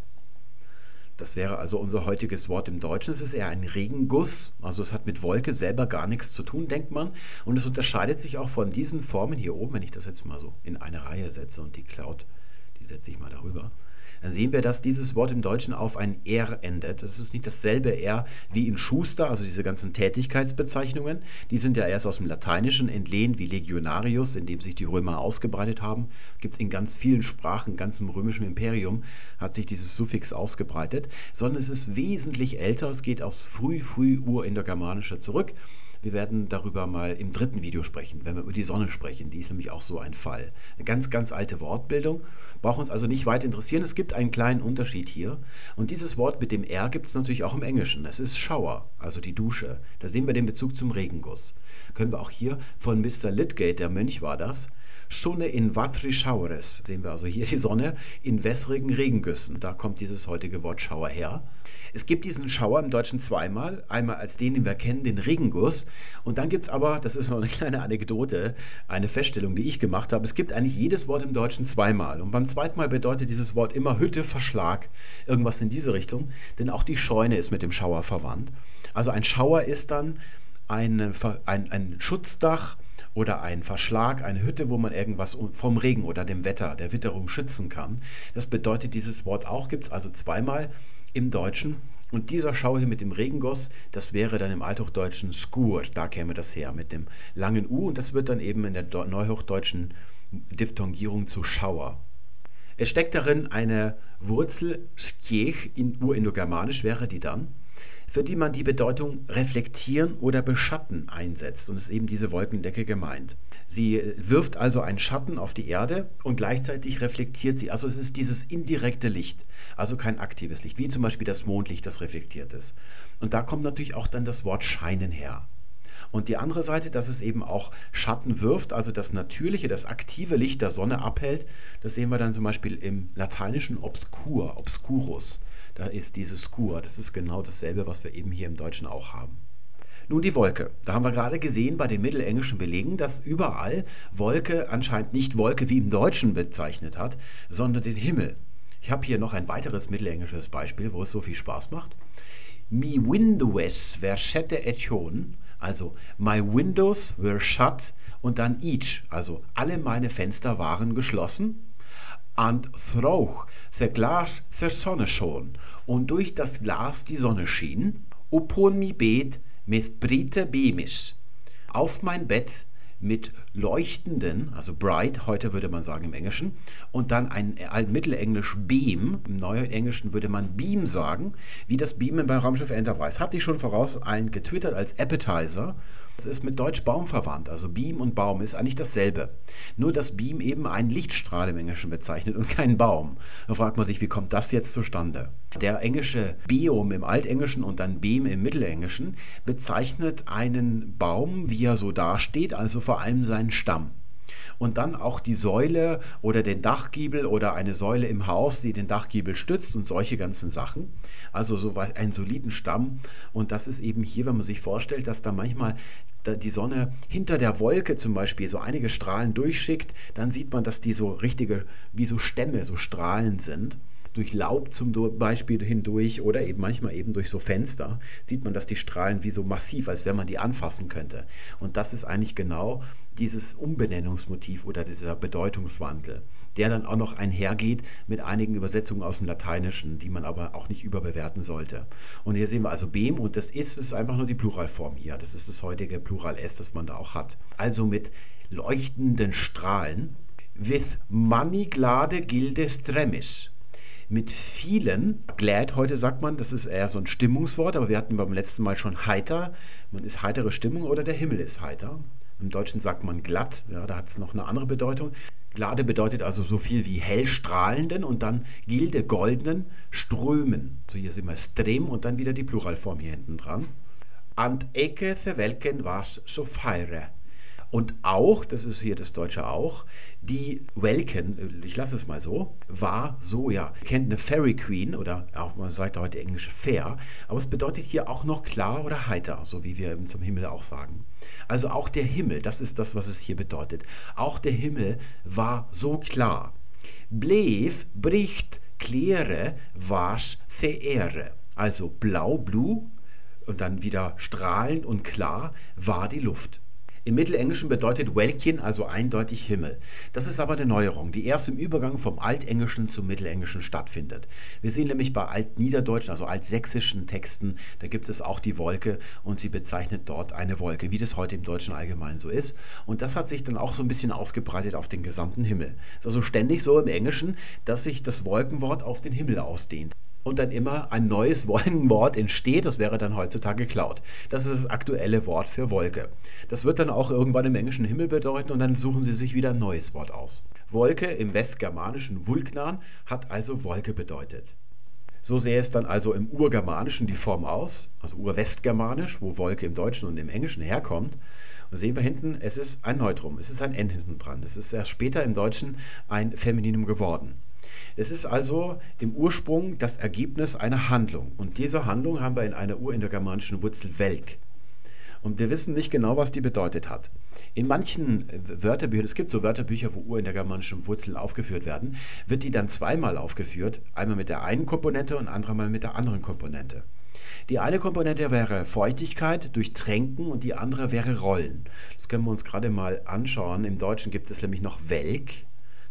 Das wäre also unser heutiges Wort im Deutschen. Es ist eher ein Regenguss, also es hat mit Wolke selber gar nichts zu tun, denkt man. Und es unterscheidet sich auch von diesen Formen hier oben, wenn ich das jetzt mal so in eine Reihe setze und die Cloud, die setze ich mal darüber dann sehen wir, dass dieses Wort im Deutschen auf ein R endet. Das ist nicht dasselbe R wie in Schuster, also diese ganzen Tätigkeitsbezeichnungen. Die sind ja erst aus dem Lateinischen entlehnt, wie Legionarius, in dem sich die Römer ausgebreitet haben. Gibt es in ganz vielen Sprachen, ganz im römischen Imperium hat sich dieses Suffix ausgebreitet, sondern es ist wesentlich älter. Es geht aufs früh, früh Urindogermanische zurück. Wir werden darüber mal im dritten Video sprechen, wenn wir über die Sonne sprechen. Die ist nämlich auch so ein Fall. Eine ganz, ganz alte Wortbildung. Braucht uns also nicht weit interessieren. Es gibt einen kleinen Unterschied hier. Und dieses Wort mit dem R gibt es natürlich auch im Englischen. Es ist Shower, also die Dusche. Da sehen wir den Bezug zum Regenguss. Können wir auch hier von Mr. Lidgate, der Mönch war das, Sonne in vatri showers. Sehen wir also hier die Sonne in wässrigen Regengüssen. Da kommt dieses heutige Wort Schauer her. Es gibt diesen Schauer im Deutschen zweimal. Einmal als den, den wir kennen, den Regenguss. Und dann gibt es aber, das ist noch eine kleine Anekdote, eine Feststellung, die ich gemacht habe. Es gibt eigentlich jedes Wort im Deutschen zweimal. Und beim zweiten Mal bedeutet dieses Wort immer Hütte, Verschlag, irgendwas in diese Richtung. Denn auch die Scheune ist mit dem Schauer verwandt. Also ein Schauer ist dann ein, ein, ein Schutzdach oder ein Verschlag, eine Hütte, wo man irgendwas vom Regen oder dem Wetter, der Witterung schützen kann. Das bedeutet dieses Wort auch, gibt es also zweimal im Deutschen. Und dieser Schauer hier mit dem Regengoss, das wäre dann im Althochdeutschen Skur, da käme das her mit dem langen U und das wird dann eben in der Neuhochdeutschen Diphthongierung zu Schauer. Es steckt darin eine Wurzel, skjech, in urindogermanisch wäre die dann für die man die Bedeutung reflektieren oder beschatten einsetzt. Und ist eben diese Wolkendecke gemeint. Sie wirft also einen Schatten auf die Erde und gleichzeitig reflektiert sie. Also es ist dieses indirekte Licht, also kein aktives Licht, wie zum Beispiel das Mondlicht, das reflektiert ist. Und da kommt natürlich auch dann das Wort scheinen her. Und die andere Seite, dass es eben auch Schatten wirft, also das natürliche, das aktive Licht der Sonne abhält, das sehen wir dann zum Beispiel im lateinischen obscur, obscurus da ist dieses Skur. Das ist genau dasselbe, was wir eben hier im Deutschen auch haben. Nun die Wolke. Da haben wir gerade gesehen bei den mittelenglischen Belegen, dass überall Wolke anscheinend nicht Wolke wie im Deutschen bezeichnet hat, sondern den Himmel. Ich habe hier noch ein weiteres mittelenglisches Beispiel, wo es so viel Spaß macht. Mi windows were shut also my windows were shut und dann each, also alle meine Fenster waren geschlossen and through the glass the Sonne schon. Und durch das Glas die Sonne schien, upon mi Bett mit brite bemis, auf mein Bett mit leuchtenden, also bright, heute würde man sagen im Englischen, und dann ein, ein Mittelenglisch beam, im Neuenglischen würde man beam sagen, wie das Beamen beim Raumschiff Enterprise. Hatte ich schon voraus allen getwittert als Appetizer es ist mit Deutsch Baum verwandt, also Beam und Baum ist eigentlich dasselbe. Nur dass Beam eben einen Lichtstrahl im Englischen bezeichnet und keinen Baum. Da fragt man sich, wie kommt das jetzt zustande? Der englische Biom im Altenglischen und dann Beam im Mittelenglischen bezeichnet einen Baum, wie er so dasteht, also vor allem seinen Stamm und dann auch die Säule oder den Dachgiebel oder eine Säule im Haus, die den Dachgiebel stützt und solche ganzen Sachen. Also so einen soliden Stamm. Und das ist eben hier, wenn man sich vorstellt, dass da manchmal die Sonne hinter der Wolke zum Beispiel so einige Strahlen durchschickt, dann sieht man, dass die so richtige, wie so Stämme, so Strahlen sind durch Laub zum Beispiel hindurch oder eben manchmal eben durch so Fenster, sieht man, dass die Strahlen wie so massiv, als wenn man die anfassen könnte. Und das ist eigentlich genau dieses Umbenennungsmotiv oder dieser Bedeutungswandel, der dann auch noch einhergeht mit einigen Übersetzungen aus dem Lateinischen, die man aber auch nicht überbewerten sollte. Und hier sehen wir also Bem und das ist, ist einfach nur die Pluralform hier. Das ist das heutige Plural S, das man da auch hat. Also mit leuchtenden Strahlen. With mani glade gilde stremis mit vielen. Glad heute sagt man, das ist eher so ein Stimmungswort, aber wir hatten beim letzten Mal schon heiter. Man ist heitere Stimmung oder der Himmel ist heiter. Im Deutschen sagt man glatt, ja, da hat es noch eine andere Bedeutung. Glade bedeutet also so viel wie hellstrahlenden und dann gilde goldenen Strömen. So hier sind wir Strem und dann wieder die Pluralform hier hinten dran. And eke welken was so feire. Und auch, das ist hier das Deutsche auch, die Welken, ich lasse es mal so, war so, ja, kennt eine Fairy Queen oder auch man sagt heute englische Fair, aber es bedeutet hier auch noch klar oder heiter, so wie wir zum Himmel auch sagen. Also auch der Himmel, das ist das, was es hier bedeutet. Auch der Himmel war so klar. Bleef, bricht, kläre, wasch, veräre. Also blau, blue und dann wieder strahlend und klar war die Luft. Im Mittelenglischen bedeutet Welkin also eindeutig Himmel. Das ist aber eine Neuerung, die erst im Übergang vom Altenglischen zum Mittelenglischen stattfindet. Wir sehen nämlich bei Altniederdeutschen, also altsächsischen Texten, da gibt es auch die Wolke und sie bezeichnet dort eine Wolke, wie das heute im Deutschen allgemein so ist. Und das hat sich dann auch so ein bisschen ausgebreitet auf den gesamten Himmel. Es ist also ständig so im Englischen, dass sich das Wolkenwort auf den Himmel ausdehnt und dann immer ein neues Wolkenwort entsteht. Das wäre dann heutzutage Cloud. Das ist das aktuelle Wort für Wolke. Das wird dann auch irgendwann im englischen Himmel bedeuten und dann suchen Sie sich wieder ein neues Wort aus. Wolke im westgermanischen Vulknan hat also Wolke bedeutet. So sähe es dann also im Urgermanischen die Form aus, also Urwestgermanisch, wo Wolke im Deutschen und im Englischen herkommt. Und sehen wir hinten, es ist ein Neutrum, es ist ein N hinten dran. Es ist erst später im Deutschen ein Femininum geworden. Es ist also im Ursprung das Ergebnis einer Handlung. Und diese Handlung haben wir in einer urindogermanischen Wurzel Welk. Und wir wissen nicht genau, was die bedeutet hat. In manchen Wörterbüchern, es gibt so Wörterbücher, wo urindogermanischen Wurzeln aufgeführt werden, wird die dann zweimal aufgeführt. Einmal mit der einen Komponente und andermal mit der anderen Komponente. Die eine Komponente wäre Feuchtigkeit durch Tränken und die andere wäre Rollen. Das können wir uns gerade mal anschauen. Im Deutschen gibt es nämlich noch Welk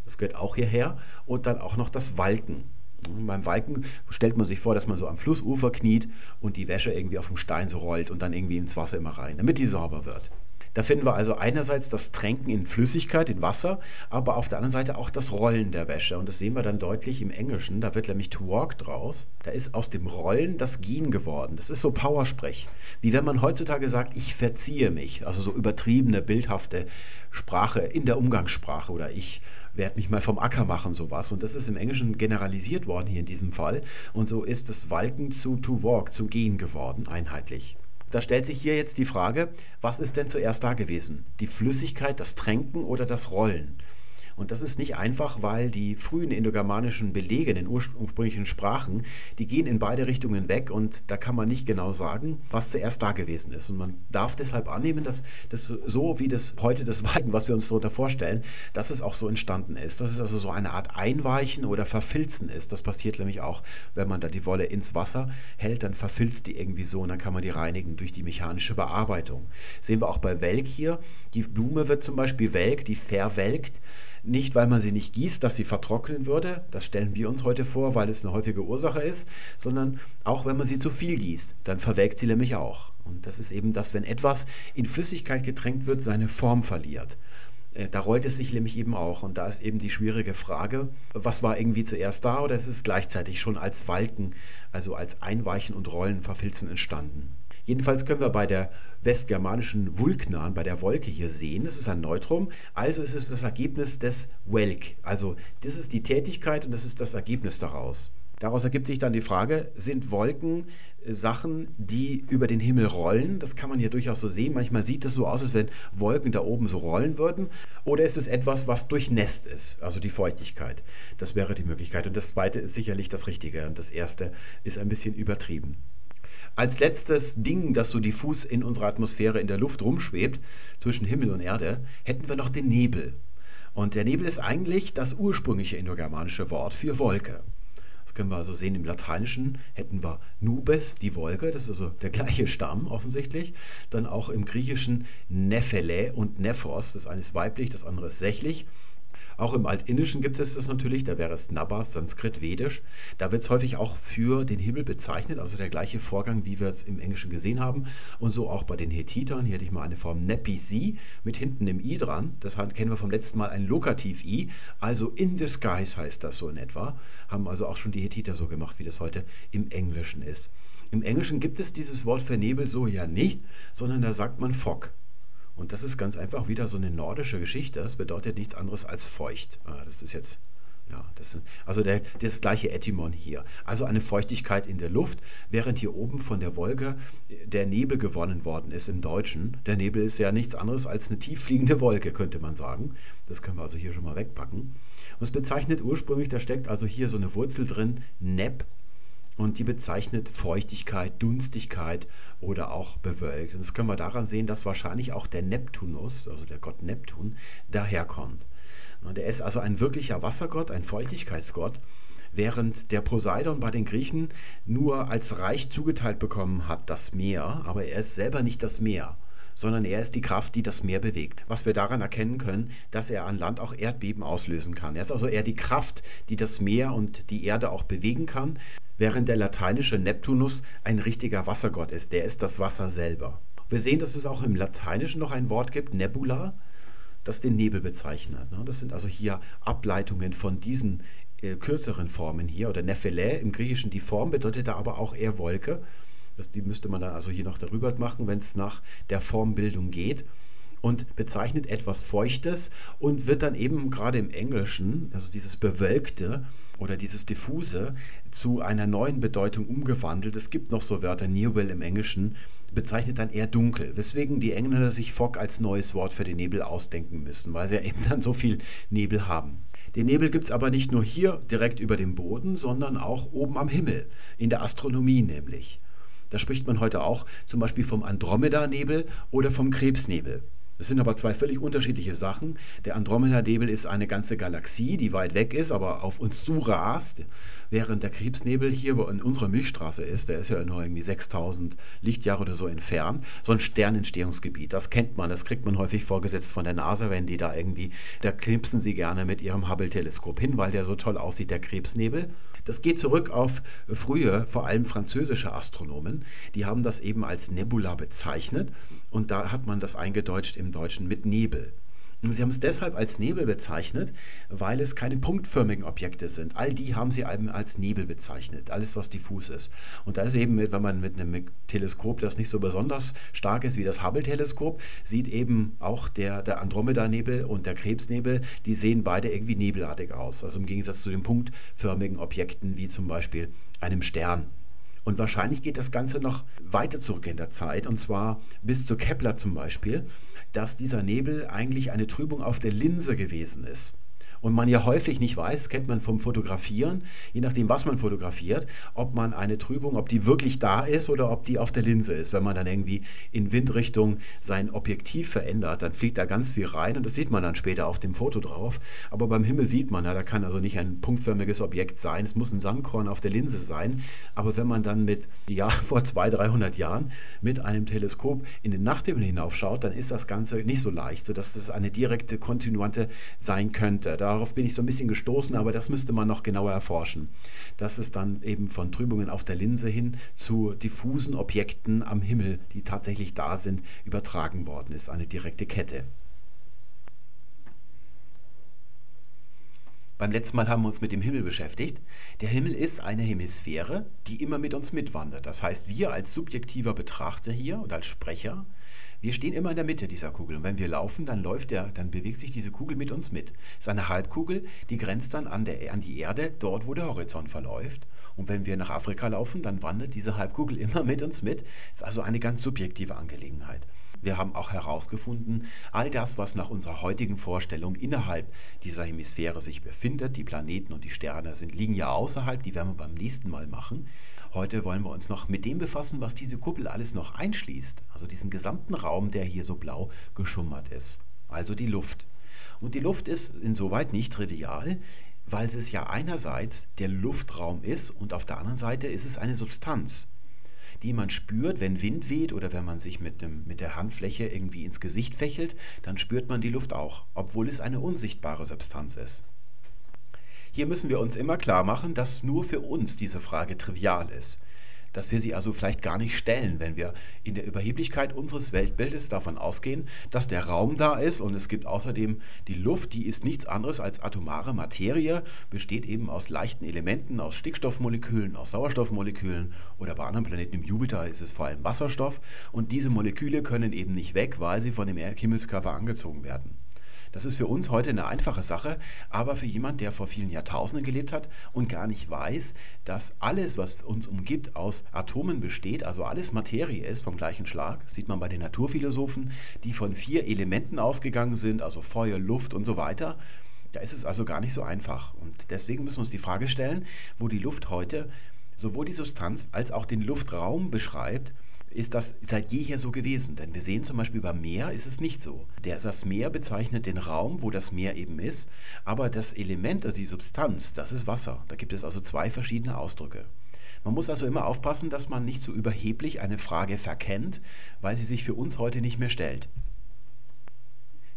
das gehört auch hierher. Und dann auch noch das Walken. Beim Walken stellt man sich vor, dass man so am Flussufer kniet und die Wäsche irgendwie auf dem Stein so rollt und dann irgendwie ins Wasser immer rein, damit die sauber wird. Da finden wir also einerseits das Tränken in Flüssigkeit, in Wasser, aber auf der anderen Seite auch das Rollen der Wäsche. Und das sehen wir dann deutlich im Englischen. Da wird nämlich to walk draus. Da ist aus dem Rollen das Gehen geworden. Das ist so Powersprech. Wie wenn man heutzutage sagt, ich verziehe mich. Also so übertriebene, bildhafte Sprache in der Umgangssprache oder ich werde mich mal vom Acker machen, sowas. Und das ist im Englischen generalisiert worden hier in diesem Fall. Und so ist das Walken zu to walk, zu gehen geworden, einheitlich. Da stellt sich hier jetzt die Frage, was ist denn zuerst da gewesen? Die Flüssigkeit, das Tränken oder das Rollen? Und das ist nicht einfach, weil die frühen indogermanischen Belege in den ursprünglichen Sprachen, die gehen in beide Richtungen weg und da kann man nicht genau sagen, was zuerst da gewesen ist. Und man darf deshalb annehmen, dass das so wie das heute das Weiden, was wir uns darunter vorstellen, dass es auch so entstanden ist. Dass es also so eine Art Einweichen oder Verfilzen ist. Das passiert nämlich auch, wenn man da die Wolle ins Wasser hält, dann verfilzt die irgendwie so und dann kann man die reinigen durch die mechanische Bearbeitung. Sehen wir auch bei Welk hier. Die Blume wird zum Beispiel welk, die verwelkt. Nicht, weil man sie nicht gießt, dass sie vertrocknen würde, das stellen wir uns heute vor, weil es eine häufige Ursache ist, sondern auch wenn man sie zu viel gießt, dann verwelkt sie nämlich auch. Und das ist eben das, wenn etwas in Flüssigkeit getränkt wird, seine Form verliert. Äh, da rollt es sich nämlich eben auch. Und da ist eben die schwierige Frage, was war irgendwie zuerst da oder ist es gleichzeitig schon als Walken, also als Einweichen und Rollen, Verfilzen entstanden? Jedenfalls können wir bei der westgermanischen Vulknan, bei der Wolke hier sehen, das ist ein Neutrum, also ist es das Ergebnis des Welk. Also das ist die Tätigkeit und das ist das Ergebnis daraus. Daraus ergibt sich dann die Frage, sind Wolken äh, Sachen, die über den Himmel rollen? Das kann man hier durchaus so sehen. Manchmal sieht es so aus, als wenn Wolken da oben so rollen würden. Oder ist es etwas, was durchnässt ist, also die Feuchtigkeit? Das wäre die Möglichkeit. Und das zweite ist sicherlich das Richtige. Und das erste ist ein bisschen übertrieben. Als letztes Ding, das so diffus in unserer Atmosphäre in der Luft rumschwebt, zwischen Himmel und Erde, hätten wir noch den Nebel. Und der Nebel ist eigentlich das ursprüngliche indogermanische Wort für Wolke. Das können wir also sehen im Lateinischen hätten wir Nubes, die Wolke, das ist also der gleiche Stamm offensichtlich. Dann auch im Griechischen Nephele und Nephos, das eine ist weiblich, das andere ist sächlich. Auch im Altindischen gibt es das natürlich, da wäre es Nabas, Sanskrit, Vedisch. Da wird es häufig auch für den Himmel bezeichnet, also der gleiche Vorgang, wie wir es im Englischen gesehen haben. Und so auch bei den Hethitern. Hier hätte ich mal eine Form Nepi-Si mit hinten im I dran. Das kennen wir vom letzten Mal ein Lokativ-I. Also in skies heißt das so in etwa. Haben also auch schon die Hethiter so gemacht, wie das heute im Englischen ist. Im Englischen gibt es dieses Wort für Nebel so ja nicht, sondern da sagt man Fog. Und das ist ganz einfach wieder so eine nordische Geschichte. Das bedeutet nichts anderes als feucht. Ah, das ist jetzt Ja, das ist also der, das gleiche Etymon hier. Also eine Feuchtigkeit in der Luft, während hier oben von der Wolke der Nebel gewonnen worden ist im Deutschen. Der Nebel ist ja nichts anderes als eine tieffliegende Wolke, könnte man sagen. Das können wir also hier schon mal wegpacken. Und es bezeichnet ursprünglich, da steckt also hier so eine Wurzel drin, Neb, und die bezeichnet Feuchtigkeit, Dunstigkeit oder auch bewölkt. Und das können wir daran sehen, dass wahrscheinlich auch der Neptunus, also der Gott Neptun, daherkommt. Und er ist also ein wirklicher Wassergott, ein Feuchtigkeitsgott, während der Poseidon bei den Griechen nur als Reich zugeteilt bekommen hat, das Meer, aber er ist selber nicht das Meer sondern er ist die Kraft, die das Meer bewegt. Was wir daran erkennen können, dass er an Land auch Erdbeben auslösen kann. Er ist also eher die Kraft, die das Meer und die Erde auch bewegen kann, während der lateinische Neptunus ein richtiger Wassergott ist. Der ist das Wasser selber. Wir sehen, dass es auch im Lateinischen noch ein Wort gibt, Nebula, das den Nebel bezeichnet. Ne? Das sind also hier Ableitungen von diesen äh, kürzeren Formen hier. Oder Nephele im Griechischen, die Form bedeutet da aber auch eher Wolke. Das, die müsste man dann also hier noch darüber machen, wenn es nach der Formbildung geht und bezeichnet etwas Feuchtes und wird dann eben gerade im Englischen, also dieses Bewölkte oder dieses Diffuse, zu einer neuen Bedeutung umgewandelt. Es gibt noch so Wörter, Nebel im Englischen, bezeichnet dann eher dunkel, weswegen die Engländer sich Fog als neues Wort für den Nebel ausdenken müssen, weil sie ja eben dann so viel Nebel haben. Den Nebel gibt es aber nicht nur hier direkt über dem Boden, sondern auch oben am Himmel, in der Astronomie nämlich. Da spricht man heute auch zum Beispiel vom Andromeda-Nebel oder vom Krebsnebel. Es sind aber zwei völlig unterschiedliche Sachen. Der Andromeda-Nebel ist eine ganze Galaxie, die weit weg ist, aber auf uns zu rast, während der Krebsnebel hier in unserer Milchstraße ist. Der ist ja nur irgendwie 6000 Lichtjahre oder so entfernt. So ein Sternentstehungsgebiet, das kennt man, das kriegt man häufig vorgesetzt von der NASA, wenn die da irgendwie, da knipsen sie gerne mit ihrem Hubble-Teleskop hin, weil der so toll aussieht, der Krebsnebel. Das geht zurück auf frühe, vor allem französische Astronomen. Die haben das eben als Nebula bezeichnet und da hat man das eingedeutscht im Deutschen mit Nebel. Sie haben es deshalb als Nebel bezeichnet, weil es keine punktförmigen Objekte sind. All die haben sie eben als Nebel bezeichnet, alles was diffus ist. Und da ist eben, wenn man mit einem Teleskop, das nicht so besonders stark ist wie das Hubble-Teleskop, sieht eben auch der, der Andromeda-Nebel und der Krebsnebel, die sehen beide irgendwie nebelartig aus. Also im Gegensatz zu den punktförmigen Objekten wie zum Beispiel einem Stern. Und wahrscheinlich geht das Ganze noch weiter zurück in der Zeit, und zwar bis zu Kepler zum Beispiel, dass dieser Nebel eigentlich eine Trübung auf der Linse gewesen ist und man ja häufig nicht weiß, kennt man vom Fotografieren, je nachdem, was man fotografiert, ob man eine Trübung, ob die wirklich da ist oder ob die auf der Linse ist. Wenn man dann irgendwie in Windrichtung sein Objektiv verändert, dann fliegt da ganz viel rein und das sieht man dann später auf dem Foto drauf. Aber beim Himmel sieht man, ja, da kann also nicht ein punktförmiges Objekt sein, es muss ein Sandkorn auf der Linse sein. Aber wenn man dann mit, ja, vor 200, 300 Jahren mit einem Teleskop in den Nachthimmel hinaufschaut, dann ist das Ganze nicht so leicht, sodass das eine direkte Kontinuante sein könnte. Da Darauf bin ich so ein bisschen gestoßen, aber das müsste man noch genauer erforschen. Dass es dann eben von Trübungen auf der Linse hin zu diffusen Objekten am Himmel, die tatsächlich da sind, übertragen worden ist. Eine direkte Kette. Beim letzten Mal haben wir uns mit dem Himmel beschäftigt. Der Himmel ist eine Hemisphäre, die immer mit uns mitwandert. Das heißt, wir als subjektiver Betrachter hier und als Sprecher wir stehen immer in der Mitte dieser Kugel und wenn wir laufen, dann läuft der, dann bewegt sich diese Kugel mit uns mit. Es ist eine Halbkugel, die grenzt dann an, der, an die Erde, dort wo der Horizont verläuft. Und wenn wir nach Afrika laufen, dann wandert diese Halbkugel immer mit uns mit. Es ist also eine ganz subjektive Angelegenheit. Wir haben auch herausgefunden, all das, was nach unserer heutigen Vorstellung innerhalb dieser Hemisphäre sich befindet, die Planeten und die Sterne sind, liegen ja außerhalb, die werden wir beim nächsten Mal machen. Heute wollen wir uns noch mit dem befassen, was diese Kuppel alles noch einschließt, also diesen gesamten Raum, der hier so blau geschummert ist, also die Luft. Und die Luft ist insoweit nicht trivial, weil es ja einerseits der Luftraum ist und auf der anderen Seite ist es eine Substanz, die man spürt, wenn Wind weht oder wenn man sich mit, dem, mit der Handfläche irgendwie ins Gesicht fächelt, dann spürt man die Luft auch, obwohl es eine unsichtbare Substanz ist. Hier müssen wir uns immer klar machen, dass nur für uns diese Frage trivial ist. Dass wir sie also vielleicht gar nicht stellen, wenn wir in der Überheblichkeit unseres Weltbildes davon ausgehen, dass der Raum da ist und es gibt außerdem die Luft, die ist nichts anderes als atomare Materie, besteht eben aus leichten Elementen, aus Stickstoffmolekülen, aus Sauerstoffmolekülen oder bei anderen Planeten im Jupiter ist es vor allem Wasserstoff und diese Moleküle können eben nicht weg, weil sie von dem Himmelskörper angezogen werden. Das ist für uns heute eine einfache Sache, aber für jemand, der vor vielen Jahrtausenden gelebt hat und gar nicht weiß, dass alles, was uns umgibt, aus Atomen besteht, also alles Materie ist vom gleichen Schlag, das sieht man bei den Naturphilosophen, die von vier Elementen ausgegangen sind, also Feuer, Luft und so weiter. Da ist es also gar nicht so einfach. Und deswegen müssen wir uns die Frage stellen, wo die Luft heute sowohl die Substanz als auch den Luftraum beschreibt, ist das seit jeher so gewesen. Denn wir sehen zum Beispiel beim Meer ist es nicht so. das Meer bezeichnet den Raum, wo das Meer eben ist, aber das Element, also die Substanz, das ist Wasser. Da gibt es also zwei verschiedene Ausdrücke. Man muss also immer aufpassen, dass man nicht so überheblich eine Frage verkennt, weil sie sich für uns heute nicht mehr stellt.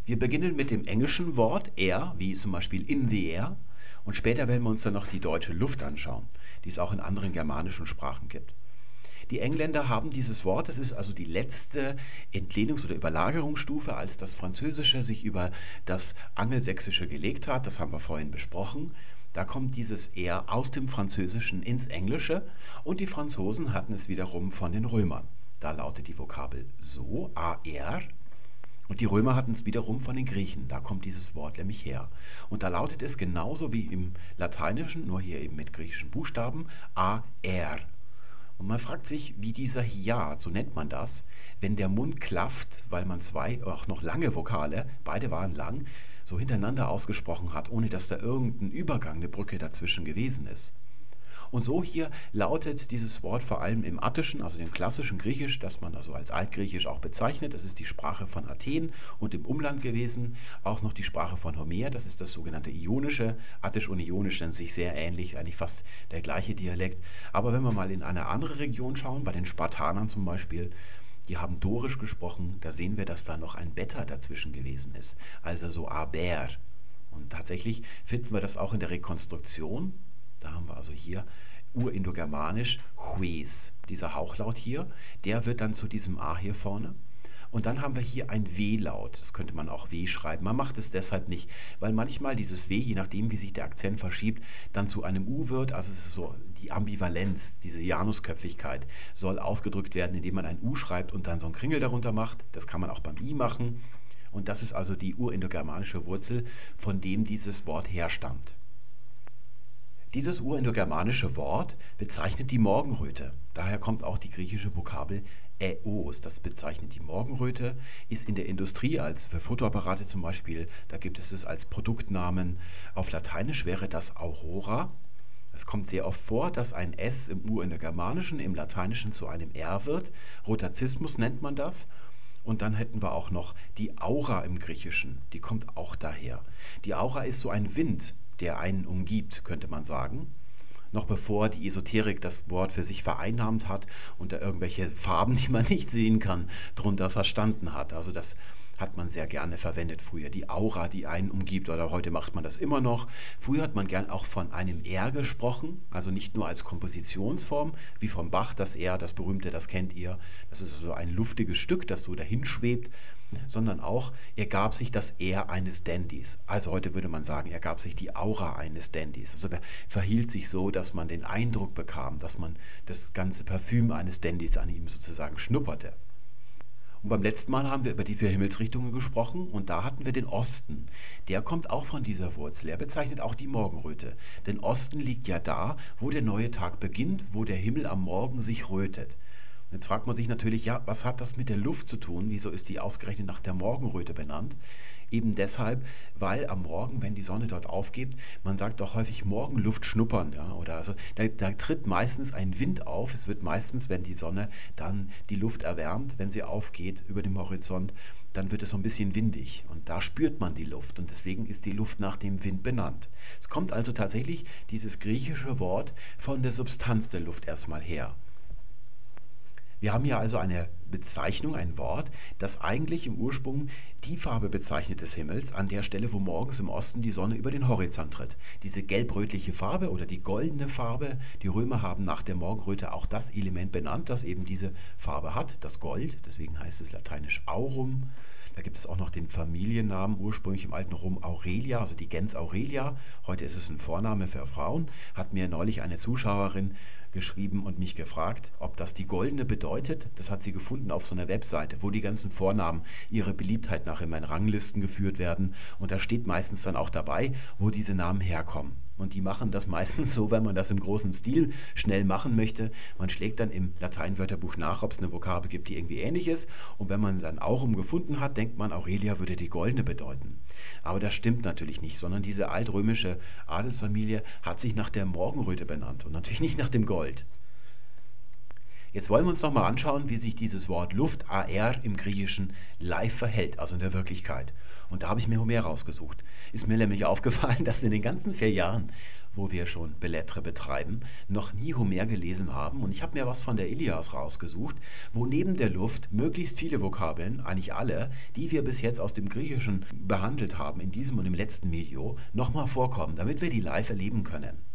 Wir beginnen mit dem englischen Wort air, wie zum Beispiel in the air, und später werden wir uns dann noch die deutsche Luft anschauen, die es auch in anderen germanischen Sprachen gibt. Die Engländer haben dieses Wort, das ist also die letzte Entlehnungs- oder Überlagerungsstufe, als das Französische sich über das Angelsächsische gelegt hat. Das haben wir vorhin besprochen. Da kommt dieses eher aus dem Französischen ins Englische und die Franzosen hatten es wiederum von den Römern. Da lautet die Vokabel so, AR. Und die Römer hatten es wiederum von den Griechen. Da kommt dieses Wort nämlich her. Und da lautet es genauso wie im Lateinischen, nur hier eben mit griechischen Buchstaben, AR. Und man fragt sich, wie dieser Hiat, so nennt man das, wenn der Mund klafft, weil man zwei, auch noch lange Vokale, beide waren lang, so hintereinander ausgesprochen hat, ohne dass da irgendein Übergang, eine Brücke dazwischen gewesen ist. Und so hier lautet dieses Wort vor allem im Attischen, also dem klassischen Griechisch, das man also als Altgriechisch auch bezeichnet. Das ist die Sprache von Athen und im Umland gewesen. Auch noch die Sprache von Homer, das ist das sogenannte Ionische. Attisch und Ionisch sind sich sehr ähnlich, eigentlich fast der gleiche Dialekt. Aber wenn wir mal in eine andere Region schauen, bei den Spartanern zum Beispiel, die haben Dorisch gesprochen, da sehen wir, dass da noch ein Beta dazwischen gewesen ist. Also so Aber. Und tatsächlich finden wir das auch in der Rekonstruktion da haben wir also hier urindogermanisch Hues. Dieser Hauchlaut hier, der wird dann zu diesem A hier vorne. Und dann haben wir hier ein W-Laut. Das könnte man auch W schreiben. Man macht es deshalb nicht, weil manchmal dieses W, je nachdem, wie sich der Akzent verschiebt, dann zu einem U wird. Also es ist so die Ambivalenz, diese Janusköpfigkeit soll ausgedrückt werden, indem man ein U schreibt und dann so ein Kringel darunter macht. Das kann man auch beim I machen. Und das ist also die urindogermanische Wurzel, von dem dieses Wort herstammt. Dieses urindogermanische Wort bezeichnet die Morgenröte. Daher kommt auch die griechische Vokabel Äos. Das bezeichnet die Morgenröte, ist in der Industrie als für Fotoapparate zum Beispiel, da gibt es es als Produktnamen. Auf Lateinisch wäre das Aurora. Es kommt sehr oft vor, dass ein S im Urindogermanischen, im Lateinischen zu einem R wird. Rotazismus nennt man das. Und dann hätten wir auch noch die Aura im Griechischen. Die kommt auch daher. Die Aura ist so ein Wind, der einen umgibt, könnte man sagen. Noch bevor die Esoterik das Wort für sich vereinnahmt hat und da irgendwelche Farben, die man nicht sehen kann, drunter verstanden hat. Also das hat man sehr gerne verwendet früher. Die Aura, die einen umgibt, oder heute macht man das immer noch. Früher hat man gern auch von einem R gesprochen, also nicht nur als Kompositionsform, wie vom Bach das R, das berühmte, das kennt ihr. Das ist so ein luftiges Stück, das so dahin schwebt, sondern auch, er gab sich das Er eines Dandys. Also heute würde man sagen, er gab sich die Aura eines Dandys. Also er verhielt sich so, dass man den Eindruck bekam, dass man das ganze Parfüm eines Dandys an ihm sozusagen schnupperte. Und beim letzten Mal haben wir über die vier Himmelsrichtungen gesprochen und da hatten wir den Osten. Der kommt auch von dieser Wurzel. Er bezeichnet auch die Morgenröte. Denn Osten liegt ja da, wo der neue Tag beginnt, wo der Himmel am Morgen sich rötet. Jetzt fragt man sich natürlich, ja, was hat das mit der Luft zu tun? Wieso ist die ausgerechnet nach der Morgenröte benannt? Eben deshalb, weil am Morgen, wenn die Sonne dort aufgeht, man sagt doch häufig Morgenluft schnuppern. Ja, oder also, da, da tritt meistens ein Wind auf. Es wird meistens, wenn die Sonne dann die Luft erwärmt, wenn sie aufgeht über dem Horizont, dann wird es so ein bisschen windig. Und da spürt man die Luft. Und deswegen ist die Luft nach dem Wind benannt. Es kommt also tatsächlich dieses griechische Wort von der Substanz der Luft erstmal her. Wir haben hier also eine Bezeichnung, ein Wort, das eigentlich im Ursprung die Farbe bezeichnet des Himmels, an der Stelle, wo morgens im Osten die Sonne über den Horizont tritt. Diese gelb-rötliche Farbe oder die goldene Farbe, die Römer haben nach der Morgenröte auch das Element benannt, das eben diese Farbe hat, das Gold, deswegen heißt es lateinisch aurum. Da gibt es auch noch den Familiennamen, ursprünglich im alten Rom Aurelia, also die Gens Aurelia. Heute ist es ein Vorname für Frauen. Hat mir neulich eine Zuschauerin geschrieben und mich gefragt, ob das die goldene bedeutet. Das hat sie gefunden auf so einer Webseite, wo die ganzen Vornamen ihre Beliebtheit nach in Ranglisten geführt werden. Und da steht meistens dann auch dabei, wo diese Namen herkommen. Und die machen das meistens so, wenn man das im großen Stil schnell machen möchte. Man schlägt dann im Lateinwörterbuch nach, ob es eine Vokabel gibt, die irgendwie ähnlich ist. Und wenn man dann auch umgefunden hat, denkt man, Aurelia würde die goldene bedeuten. Aber das stimmt natürlich nicht, sondern diese altrömische Adelsfamilie hat sich nach der Morgenröte benannt und natürlich nicht nach dem Gold. Jetzt wollen wir uns nochmal anschauen, wie sich dieses Wort Luft, AR, im Griechischen live verhält, also in der Wirklichkeit. Und da habe ich mir Homer rausgesucht. Ist mir nämlich aufgefallen, dass in den ganzen vier Jahren, wo wir schon Bellettre betreiben, noch nie Homer gelesen haben. Und ich habe mir was von der Ilias rausgesucht, wo neben der Luft möglichst viele Vokabeln, eigentlich alle, die wir bis jetzt aus dem Griechischen behandelt haben, in diesem und im letzten Video, nochmal vorkommen, damit wir die live erleben können.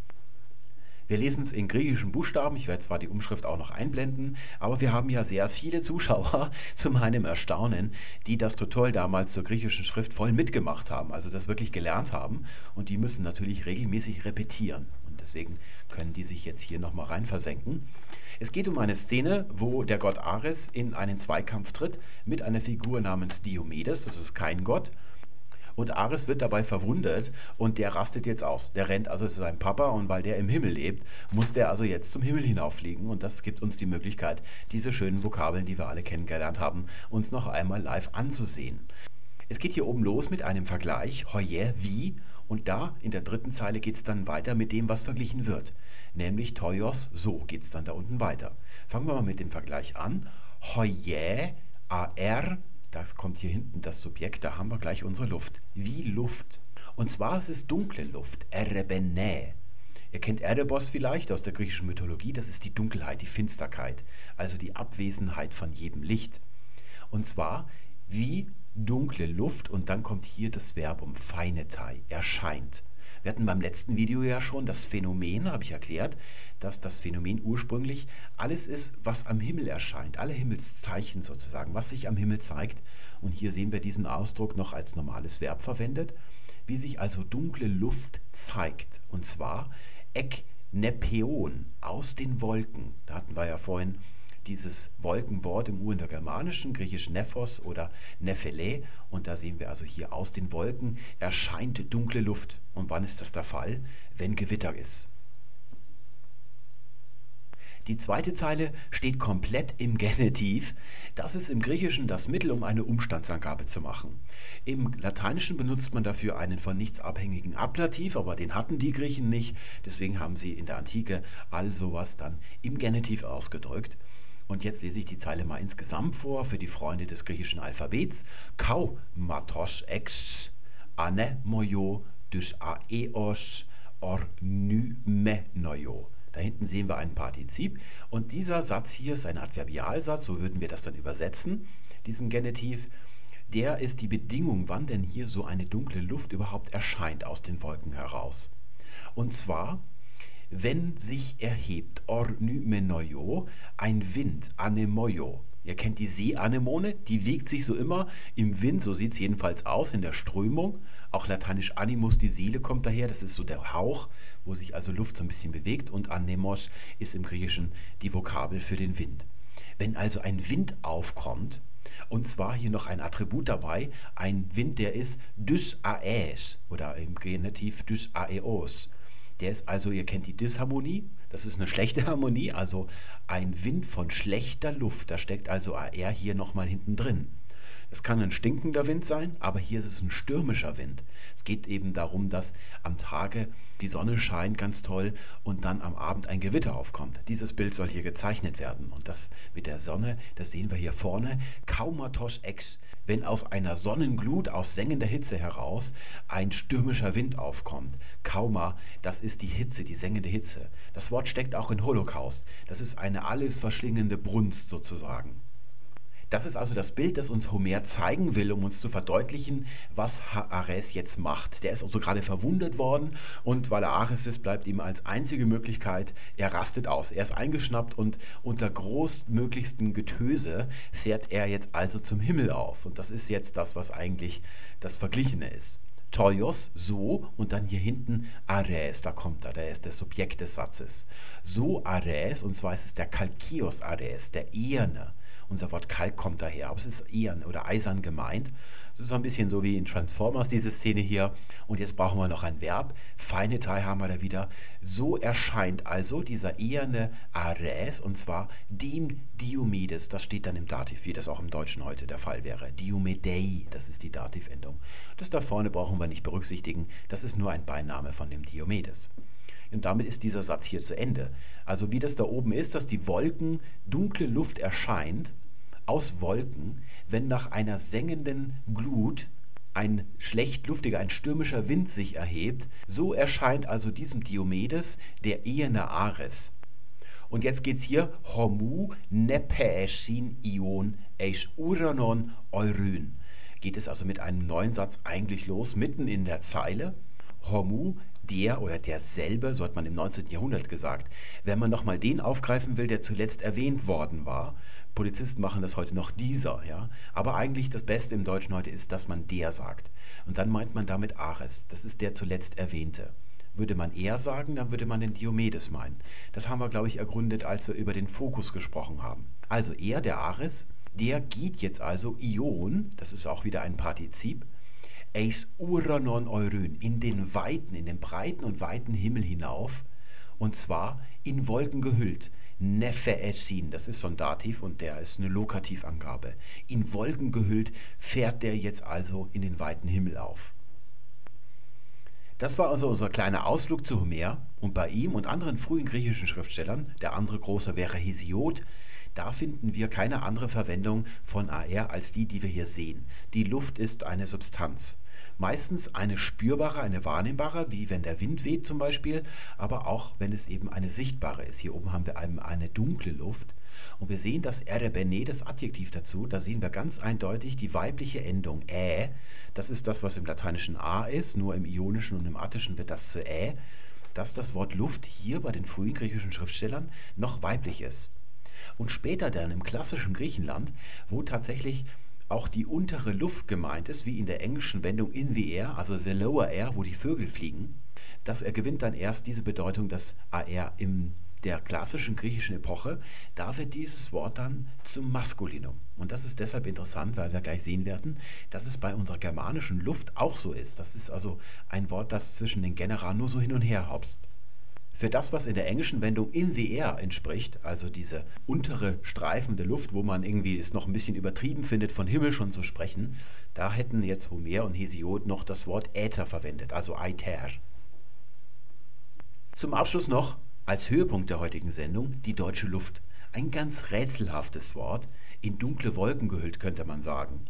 Wir lesen es in griechischen Buchstaben. Ich werde zwar die Umschrift auch noch einblenden, aber wir haben ja sehr viele Zuschauer, zu meinem Erstaunen, die das Tutorial damals zur griechischen Schrift voll mitgemacht haben, also das wirklich gelernt haben. Und die müssen natürlich regelmäßig repetieren. Und deswegen können die sich jetzt hier nochmal rein versenken. Es geht um eine Szene, wo der Gott Ares in einen Zweikampf tritt mit einer Figur namens Diomedes. Das ist kein Gott und Ares wird dabei verwundert und der rastet jetzt aus. Der rennt also zu seinem Papa und weil der im Himmel lebt, muss der also jetzt zum Himmel hinauffliegen. Und das gibt uns die Möglichkeit, diese schönen Vokabeln, die wir alle kennengelernt haben, uns noch einmal live anzusehen. Es geht hier oben los mit einem Vergleich, Hoyer, wie, und da in der dritten Zeile geht es dann weiter mit dem, was verglichen wird, nämlich Toyos, so geht es dann da unten weiter. Fangen wir mal mit dem Vergleich an. Hoyer, AR, das kommt hier hinten das Subjekt, da haben wir gleich unsere Luft. Wie Luft. Und zwar ist es dunkle Luft, Erebene. Ihr kennt Erebos vielleicht aus der griechischen Mythologie, das ist die Dunkelheit, die Finsterkeit, also die Abwesenheit von jedem Licht. Und zwar wie dunkle Luft und dann kommt hier das Verbum Feinetai, erscheint. Wir hatten beim letzten Video ja schon das Phänomen, habe ich erklärt, dass das Phänomen ursprünglich alles ist, was am Himmel erscheint, alle Himmelszeichen sozusagen, was sich am Himmel zeigt. Und hier sehen wir diesen Ausdruck noch als normales Verb verwendet, wie sich also dunkle Luft zeigt. Und zwar ek nepeon aus den Wolken. Da hatten wir ja vorhin dieses Wolkenwort im Urindogermanischen, griechisch Nephos oder Nephele. Und da sehen wir also hier aus den Wolken erscheint dunkle Luft. Und wann ist das der Fall? Wenn Gewitter ist. Die zweite Zeile steht komplett im Genitiv. Das ist im Griechischen das Mittel, um eine Umstandsangabe zu machen. Im Lateinischen benutzt man dafür einen von nichts abhängigen Ablativ, aber den hatten die Griechen nicht. Deswegen haben sie in der Antike all sowas dann im Genitiv ausgedrückt. Und jetzt lese ich die Zeile mal insgesamt vor für die Freunde des griechischen Alphabets. Kau matos ex ane moyo dus aeos ornymenoio. Da hinten sehen wir ein Partizip und dieser Satz hier ist ein Adverbialsatz, so würden wir das dann übersetzen, diesen Genitiv. Der ist die Bedingung, wann denn hier so eine dunkle Luft überhaupt erscheint aus den Wolken heraus. Und zwar wenn sich erhebt, ornymenoio, ein Wind, anemoio. Ihr kennt die Seeanemone, die wiegt sich so immer im Wind, so sieht es jedenfalls aus in der Strömung. Auch lateinisch animus, die Seele kommt daher, das ist so der Hauch, wo sich also Luft so ein bisschen bewegt. Und anemos ist im Griechischen die Vokabel für den Wind. Wenn also ein Wind aufkommt, und zwar hier noch ein Attribut dabei, ein Wind, der ist dys aes oder im Genitiv dys aeos. Der ist also, ihr kennt die Disharmonie, das ist eine schlechte Harmonie, also ein Wind von schlechter Luft. Da steckt also AR hier nochmal hinten drin. Es kann ein stinkender Wind sein, aber hier ist es ein stürmischer Wind. Es geht eben darum, dass am Tage die Sonne scheint ganz toll und dann am Abend ein Gewitter aufkommt. Dieses Bild soll hier gezeichnet werden. Und das mit der Sonne, das sehen wir hier vorne. Kaumatos ex, wenn aus einer Sonnenglut, aus sengender Hitze heraus ein stürmischer Wind aufkommt. Kauma, das ist die Hitze, die sengende Hitze. Das Wort steckt auch in Holocaust. Das ist eine alles verschlingende Brunst sozusagen. Das ist also das Bild, das uns Homer zeigen will, um uns zu verdeutlichen, was Ares jetzt macht. Der ist also gerade verwundet worden und weil er Ares ist, bleibt ihm als einzige Möglichkeit, er rastet aus. Er ist eingeschnappt und unter großmöglichstem Getöse fährt er jetzt also zum Himmel auf. Und das ist jetzt das, was eigentlich das Verglichene ist. Toios, so, und dann hier hinten Ares, da kommt er, der ist das Subjekt des Satzes. So Ares, und zwar ist es der Kalkios Ares, der Eherne. Unser Wort Kalk kommt daher, aber es ist eher oder eisern gemeint. Das ist so ein bisschen so wie in Transformers, diese Szene hier. Und jetzt brauchen wir noch ein Verb. Feine Teil haben wir da wieder. So erscheint also dieser eherne Ares, und zwar dem Diomedes. Das steht dann im Dativ, wie das auch im Deutschen heute der Fall wäre. Diomedei, das ist die Dativendung. Das da vorne brauchen wir nicht berücksichtigen. Das ist nur ein Beiname von dem Diomedes. Und damit ist dieser Satz hier zu Ende. Also wie das da oben ist, dass die Wolken, dunkle Luft erscheint, aus Wolken, wenn nach einer sengenden Glut ein schlecht luftiger, ein stürmischer Wind sich erhebt, so erscheint also diesem Diomedes der eherne Ares. Und jetzt geht es hier homu nepeesin ion eis uranon euryn. Geht es also mit einem neuen Satz eigentlich los, mitten in der Zeile. Homu der oder derselbe, so hat man im 19. Jahrhundert gesagt. Wenn man nochmal den aufgreifen will, der zuletzt erwähnt worden war, Polizisten machen das heute noch dieser, ja. Aber eigentlich das Beste im Deutschen heute ist, dass man der sagt. Und dann meint man damit Ares. Das ist der zuletzt erwähnte. Würde man er sagen, dann würde man den Diomedes meinen. Das haben wir, glaube ich, ergründet, als wir über den Fokus gesprochen haben. Also er, der Ares, der geht jetzt also Ion, das ist auch wieder ein Partizip, eis uranon euryn, in den weiten, in den breiten und weiten Himmel hinauf, und zwar in Wolken gehüllt. Nefeesin, das ist so ein Dativ und der ist eine Lokativangabe. In Wolken gehüllt fährt der jetzt also in den weiten Himmel auf. Das war also unser kleiner Ausflug zu Homer und bei ihm und anderen frühen griechischen Schriftstellern, der andere große wäre Hesiod, da finden wir keine andere Verwendung von AR als die, die wir hier sehen. Die Luft ist eine Substanz. Meistens eine spürbare, eine wahrnehmbare, wie wenn der Wind weht zum Beispiel, aber auch wenn es eben eine sichtbare ist. Hier oben haben wir eine dunkle Luft. Und wir sehen das erebene, das Adjektiv dazu, da sehen wir ganz eindeutig die weibliche Endung ä. Das ist das, was im Lateinischen a ist, nur im Ionischen und im Attischen wird das zu ä, dass das Wort Luft hier bei den frühen griechischen Schriftstellern noch weiblich ist. Und später dann im klassischen Griechenland, wo tatsächlich auch die untere Luft gemeint ist, wie in der englischen Wendung in the air, also the lower air, wo die Vögel fliegen, das er gewinnt dann erst diese Bedeutung, das AR in der klassischen griechischen Epoche, da wird dieses Wort dann zum Maskulinum. Und das ist deshalb interessant, weil wir gleich sehen werden, dass es bei unserer germanischen Luft auch so ist. Das ist also ein Wort, das zwischen den Genera nur so hin und her hopst. Für das, was in der englischen Wendung in the air entspricht, also diese untere streifende Luft, wo man irgendwie es noch ein bisschen übertrieben findet, von Himmel schon zu sprechen, da hätten jetzt Homer und Hesiod noch das Wort Äther verwendet, also Aether. Zum Abschluss noch, als Höhepunkt der heutigen Sendung, die deutsche Luft. Ein ganz rätselhaftes Wort, in dunkle Wolken gehüllt, könnte man sagen.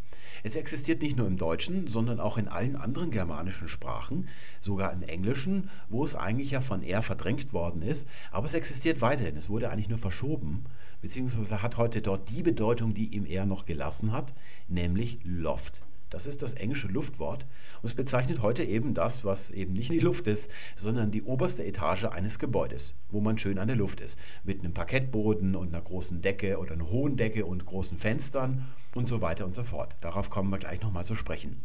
Es existiert nicht nur im Deutschen, sondern auch in allen anderen germanischen Sprachen, sogar im Englischen, wo es eigentlich ja von er verdrängt worden ist, aber es existiert weiterhin. Es wurde eigentlich nur verschoben, beziehungsweise hat heute dort die Bedeutung, die ihm er noch gelassen hat, nämlich Loft. Das ist das englische Luftwort und es bezeichnet heute eben das, was eben nicht die Luft ist, sondern die oberste Etage eines Gebäudes, wo man schön an der Luft ist. Mit einem Parkettboden und einer großen Decke oder einer hohen Decke und großen Fenstern und so weiter und so fort. Darauf kommen wir gleich nochmal zu sprechen.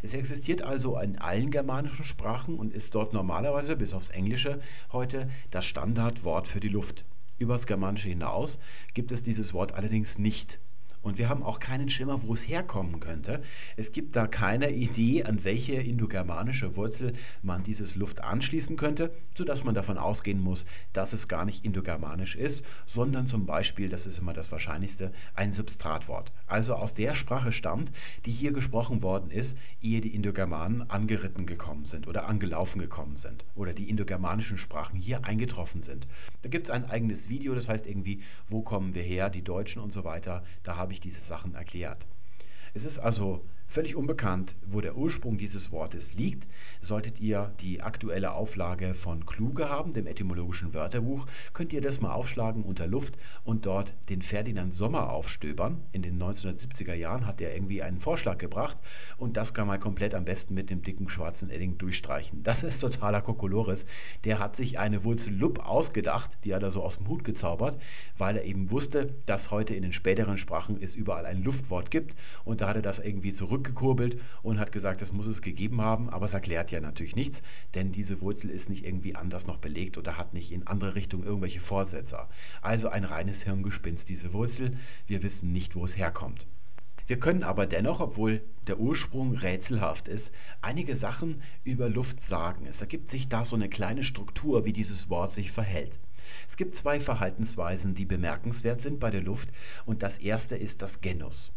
Es existiert also in allen germanischen Sprachen und ist dort normalerweise, bis aufs Englische heute, das Standardwort für die Luft. Übers Germanische hinaus gibt es dieses Wort allerdings nicht. Und wir haben auch keinen Schimmer, wo es herkommen könnte. Es gibt da keine Idee, an welche indogermanische Wurzel man dieses Luft anschließen könnte, sodass man davon ausgehen muss, dass es gar nicht indogermanisch ist, sondern zum Beispiel, das ist immer das Wahrscheinlichste, ein Substratwort. Also aus der Sprache stammt, die hier gesprochen worden ist, ehe die Indogermanen angeritten gekommen sind oder angelaufen gekommen sind oder die indogermanischen Sprachen hier eingetroffen sind. Da gibt es ein eigenes Video, das heißt irgendwie, wo kommen wir her, die Deutschen und so weiter. Da habe habe ich diese Sachen erklärt. Es ist also Völlig unbekannt, wo der Ursprung dieses Wortes liegt, solltet ihr die aktuelle Auflage von Kluge haben, dem etymologischen Wörterbuch, könnt ihr das mal aufschlagen unter Luft und dort den Ferdinand Sommer aufstöbern. In den 1970er Jahren hat er irgendwie einen Vorschlag gebracht und das kann man komplett am besten mit dem dicken schwarzen Edding durchstreichen. Das ist totaler Kokolores. Der hat sich eine Wurzel Lupp ausgedacht, die hat er so aus dem Hut gezaubert, weil er eben wusste, dass heute in den späteren Sprachen es überall ein Luftwort gibt und da hat er das irgendwie zurück zurückgekurbelt und hat gesagt, das muss es gegeben haben, aber es erklärt ja natürlich nichts, denn diese Wurzel ist nicht irgendwie anders noch belegt oder hat nicht in andere Richtungen irgendwelche Fortsetzer. Also ein reines Hirngespinst, diese Wurzel. Wir wissen nicht, wo es herkommt. Wir können aber dennoch, obwohl der Ursprung rätselhaft ist, einige Sachen über Luft sagen. Es ergibt sich da so eine kleine Struktur, wie dieses Wort sich verhält. Es gibt zwei Verhaltensweisen, die bemerkenswert sind bei der Luft und das erste ist das Genus.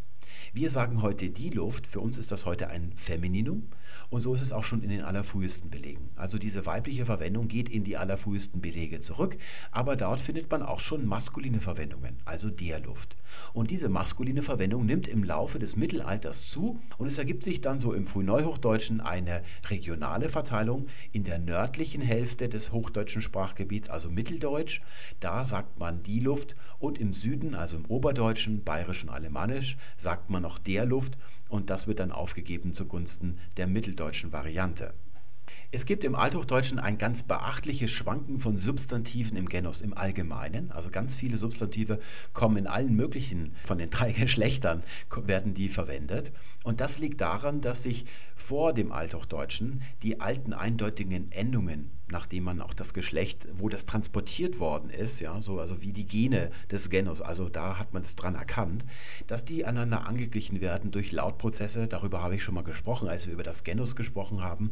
Wir sagen heute die Luft, für uns ist das heute ein Femininum und so ist es auch schon in den allerfrühesten Belegen. Also diese weibliche Verwendung geht in die allerfrühesten Belege zurück, aber dort findet man auch schon maskuline Verwendungen, also der Luft. Und diese maskuline Verwendung nimmt im Laufe des Mittelalters zu und es ergibt sich dann so im Frühneuhochdeutschen eine regionale Verteilung in der nördlichen Hälfte des hochdeutschen Sprachgebiets, also Mitteldeutsch. Da sagt man die Luft und im Süden, also im Oberdeutschen, Bayerisch und Alemannisch, sagt man noch der Luft und das wird dann aufgegeben zugunsten der mitteldeutschen Variante. Es gibt im Althochdeutschen ein ganz beachtliches Schwanken von Substantiven im Genus im Allgemeinen. Also ganz viele Substantive kommen in allen möglichen, von den drei Geschlechtern werden die verwendet. Und das liegt daran, dass sich vor dem Althochdeutschen die alten eindeutigen Endungen, nachdem man auch das Geschlecht, wo das transportiert worden ist, ja, so also wie die Gene des Genus, also da hat man es dran erkannt, dass die aneinander angeglichen werden durch Lautprozesse. Darüber habe ich schon mal gesprochen, als wir über das Genus gesprochen haben.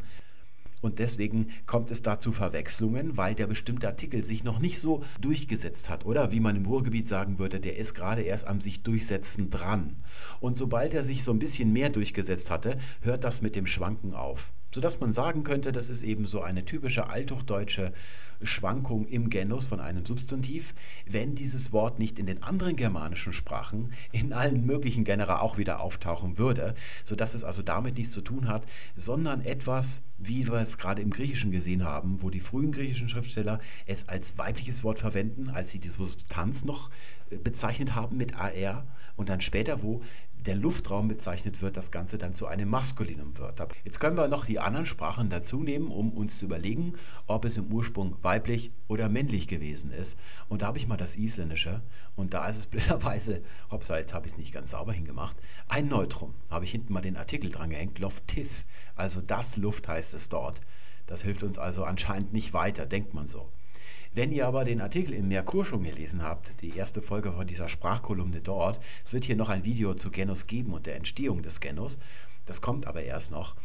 Und deswegen kommt es da zu Verwechslungen, weil der bestimmte Artikel sich noch nicht so durchgesetzt hat. Oder wie man im Ruhrgebiet sagen würde, der ist gerade erst am sich durchsetzen dran. Und sobald er sich so ein bisschen mehr durchgesetzt hatte, hört das mit dem Schwanken auf sodass man sagen könnte, das ist eben so eine typische althochdeutsche Schwankung im Genus von einem Substantiv, wenn dieses Wort nicht in den anderen germanischen Sprachen in allen möglichen Genera auch wieder auftauchen würde, sodass es also damit nichts zu tun hat, sondern etwas, wie wir es gerade im Griechischen gesehen haben, wo die frühen griechischen Schriftsteller es als weibliches Wort verwenden, als sie die Substanz noch äh, bezeichnet haben mit AR und dann später, wo der Luftraum bezeichnet wird, das Ganze dann zu einem Maskulinum wird. Jetzt können wir noch die anderen Sprachen dazu nehmen, um uns zu überlegen, ob es im Ursprung weiblich oder männlich gewesen ist. Und da habe ich mal das Isländische und da ist es blöderweise, hoppsa, jetzt habe ich es nicht ganz sauber hingemacht, ein Neutrum. Habe ich hinten mal den Artikel dran gehängt, Loftif, also das Luft heißt es dort. Das hilft uns also anscheinend nicht weiter, denkt man so. Wenn ihr aber den Artikel in Merkur schon gelesen habt, die erste Folge von dieser Sprachkolumne dort, es wird hier noch ein Video zu Genus geben und der Entstehung des Genus, das kommt aber erst noch,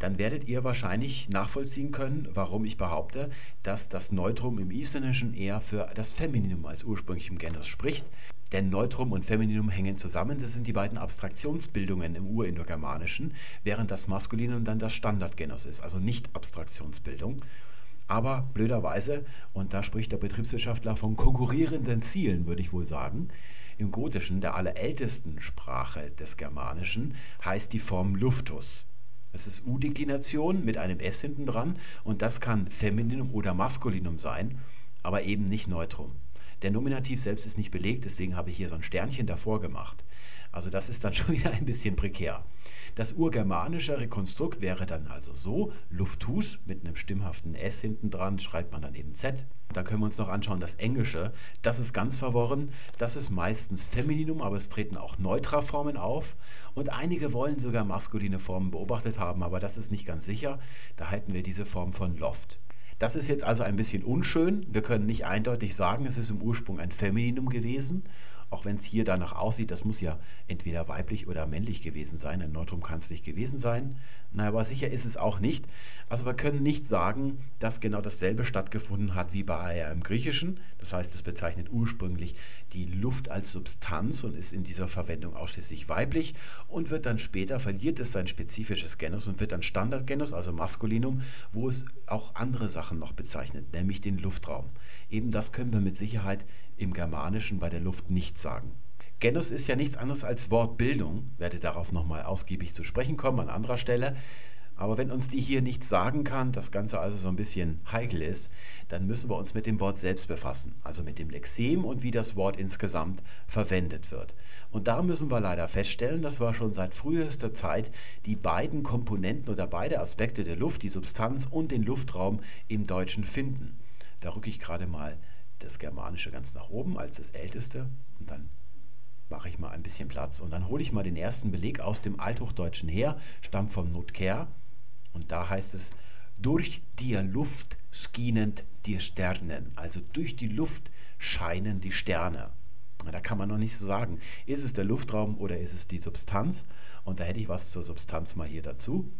dann werdet ihr wahrscheinlich nachvollziehen können, warum ich behaupte, dass das Neutrum im Isländischen eher für das Femininum als ursprünglich im Genus spricht. Denn Neutrum und Femininum hängen zusammen, das sind die beiden Abstraktionsbildungen im Urindogermanischen, während das Maskulinum dann das Standardgenus ist, also nicht Abstraktionsbildung. Aber blöderweise, und da spricht der Betriebswirtschaftler von konkurrierenden Zielen, würde ich wohl sagen, im Gotischen, der allerältesten Sprache des Germanischen, heißt die Form Luftus. Es ist U-Deklination mit einem S hinten dran und das kann Femininum oder Maskulinum sein, aber eben nicht Neutrum. Der Nominativ selbst ist nicht belegt, deswegen habe ich hier so ein Sternchen davor gemacht. Also das ist dann schon wieder ein bisschen prekär. Das urgermanische Rekonstrukt wäre dann also so, Luftus mit einem stimmhaften S hinten dran, schreibt man dann eben Z. Da können wir uns noch anschauen, das Englische, das ist ganz verworren, das ist meistens Femininum, aber es treten auch Neutraformen auf und einige wollen sogar maskuline Formen beobachtet haben, aber das ist nicht ganz sicher, da halten wir diese Form von Loft. Das ist jetzt also ein bisschen unschön. Wir können nicht eindeutig sagen, es ist im Ursprung ein Femininum gewesen auch wenn es hier danach aussieht, das muss ja entweder weiblich oder männlich gewesen sein. Ein Neutrum kann es nicht gewesen sein. Na, aber sicher ist es auch nicht. Also wir können nicht sagen, dass genau dasselbe stattgefunden hat wie bei AR im Griechischen. Das heißt, es bezeichnet ursprünglich die Luft als Substanz und ist in dieser Verwendung ausschließlich weiblich und wird dann später, verliert es sein spezifisches Genus und wird dann Standardgenus, also Maskulinum, wo es auch andere Sachen noch bezeichnet, nämlich den Luftraum. Eben das können wir mit Sicherheit im Germanischen bei der Luft nicht sagen. Genus ist ja nichts anderes als Wortbildung. Werde darauf nochmal ausgiebig zu sprechen kommen an anderer Stelle. Aber wenn uns die hier nichts sagen kann, das Ganze also so ein bisschen heikel ist, dann müssen wir uns mit dem Wort selbst befassen, also mit dem Lexem und wie das Wort insgesamt verwendet wird. Und da müssen wir leider feststellen, dass wir schon seit frühester Zeit die beiden Komponenten oder beide Aspekte der Luft, die Substanz und den Luftraum im Deutschen finden. Da rücke ich gerade mal das Germanische ganz nach oben als das Älteste und dann mache ich mal ein bisschen Platz. Und dann hole ich mal den ersten Beleg aus dem Althochdeutschen her, stammt vom Notker und da heißt es, durch die Luft skinend die Sternen, also durch die Luft scheinen die Sterne. Da kann man noch nicht so sagen, ist es der Luftraum oder ist es die Substanz? Und da hätte ich was zur Substanz mal hier dazu.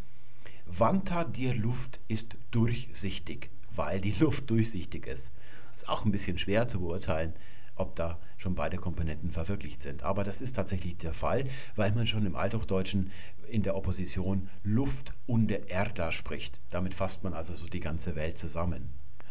Wanta dir Luft ist durchsichtig, weil die Luft durchsichtig ist. Ist auch ein bisschen schwer zu beurteilen, ob da schon beide Komponenten verwirklicht sind. Aber das ist tatsächlich der Fall, weil man schon im Althochdeutschen in der Opposition Luft und der Erda spricht. Damit fasst man also so die ganze Welt zusammen.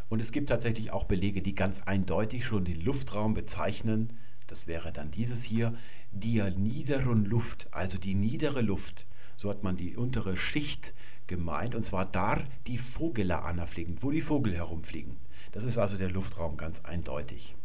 Und es gibt tatsächlich auch Belege, die ganz eindeutig schon den Luftraum bezeichnen. Das wäre dann dieses hier, die niederen Luft, also die niedere Luft. So hat man die untere Schicht gemeint, und zwar da die Vogele anfliegen, wo die Vogel herumfliegen. Das ist also der Luftraum ganz eindeutig.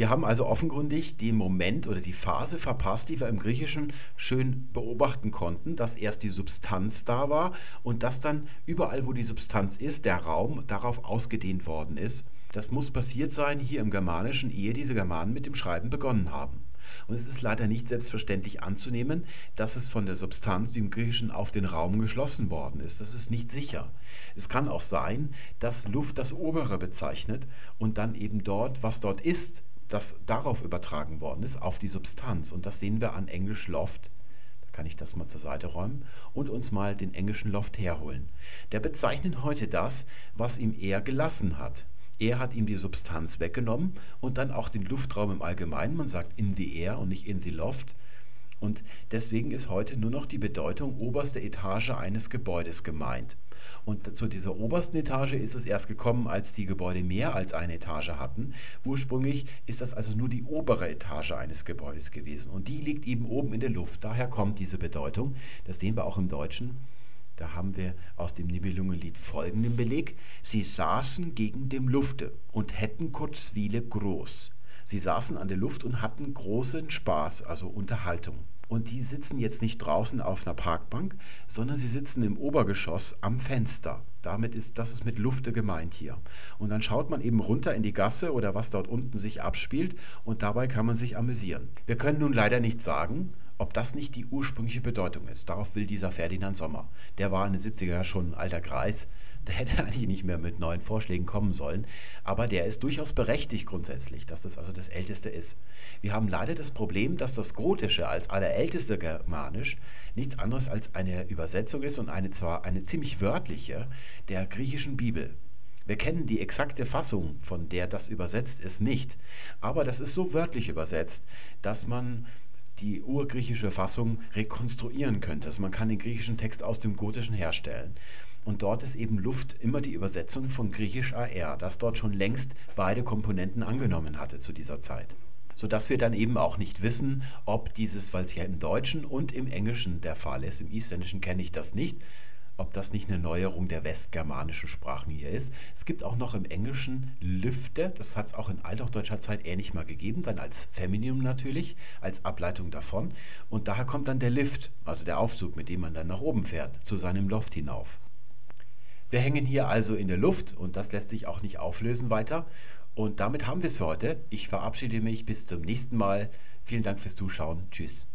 Wir haben also offenkundig den Moment oder die Phase verpasst, die wir im Griechischen schön beobachten konnten, dass erst die Substanz da war und dass dann überall, wo die Substanz ist, der Raum darauf ausgedehnt worden ist. Das muss passiert sein hier im Germanischen, ehe diese Germanen mit dem Schreiben begonnen haben. Und es ist leider nicht selbstverständlich anzunehmen, dass es von der Substanz wie im Griechischen auf den Raum geschlossen worden ist. Das ist nicht sicher. Es kann auch sein, dass Luft das Obere bezeichnet und dann eben dort, was dort ist, das darauf übertragen worden ist, auf die Substanz. Und das sehen wir an Englisch Loft. Da kann ich das mal zur Seite räumen und uns mal den englischen Loft herholen. Der bezeichnet heute das, was ihm er gelassen hat. Er hat ihm die Substanz weggenommen und dann auch den Luftraum im Allgemeinen. Man sagt in the air und nicht in the loft. Und deswegen ist heute nur noch die Bedeutung oberste Etage eines Gebäudes gemeint. Und zu dieser obersten Etage ist es erst gekommen, als die Gebäude mehr als eine Etage hatten. Ursprünglich ist das also nur die obere Etage eines Gebäudes gewesen. Und die liegt eben oben in der Luft. Daher kommt diese Bedeutung. Das sehen wir auch im Deutschen. Da haben wir aus dem Nibelungenlied folgenden Beleg. Sie saßen gegen dem Lufte und hätten Kurzwiele groß. Sie saßen an der Luft und hatten großen Spaß, also Unterhaltung. Und die sitzen jetzt nicht draußen auf einer Parkbank, sondern sie sitzen im Obergeschoss am Fenster. Damit ist das ist mit Lufte gemeint hier. Und dann schaut man eben runter in die Gasse oder was dort unten sich abspielt und dabei kann man sich amüsieren. Wir können nun leider nicht sagen, ob das nicht die ursprüngliche Bedeutung ist. Darauf will dieser Ferdinand Sommer. Der war in den 70er Jahren schon ein alter Greis. Der hätte eigentlich nicht mehr mit neuen Vorschlägen kommen sollen. Aber der ist durchaus berechtigt grundsätzlich, dass das also das Älteste ist. Wir haben leider das Problem, dass das Gotische als allerälteste Germanisch nichts anderes als eine Übersetzung ist und eine zwar eine ziemlich wörtliche der griechischen Bibel. Wir kennen die exakte Fassung, von der das übersetzt ist, nicht. Aber das ist so wörtlich übersetzt, dass man die urgriechische Fassung rekonstruieren könnte. Also man kann den griechischen Text aus dem Gotischen herstellen. Und dort ist eben Luft immer die Übersetzung von griechisch AR, das dort schon längst beide Komponenten angenommen hatte zu dieser Zeit. Sodass wir dann eben auch nicht wissen, ob dieses, weil es ja im Deutschen und im Englischen der Fall ist, im Isländischen kenne ich das nicht, ob das nicht eine Neuerung der westgermanischen Sprachen hier ist. Es gibt auch noch im Englischen Lüfte, das hat es auch in althochdeutscher Zeit ähnlich mal gegeben, dann als Femininum natürlich, als Ableitung davon. Und daher kommt dann der Lift, also der Aufzug, mit dem man dann nach oben fährt, zu seinem Loft hinauf. Wir hängen hier also in der Luft und das lässt sich auch nicht auflösen weiter. Und damit haben wir es für heute. Ich verabschiede mich bis zum nächsten Mal. Vielen Dank fürs Zuschauen. Tschüss.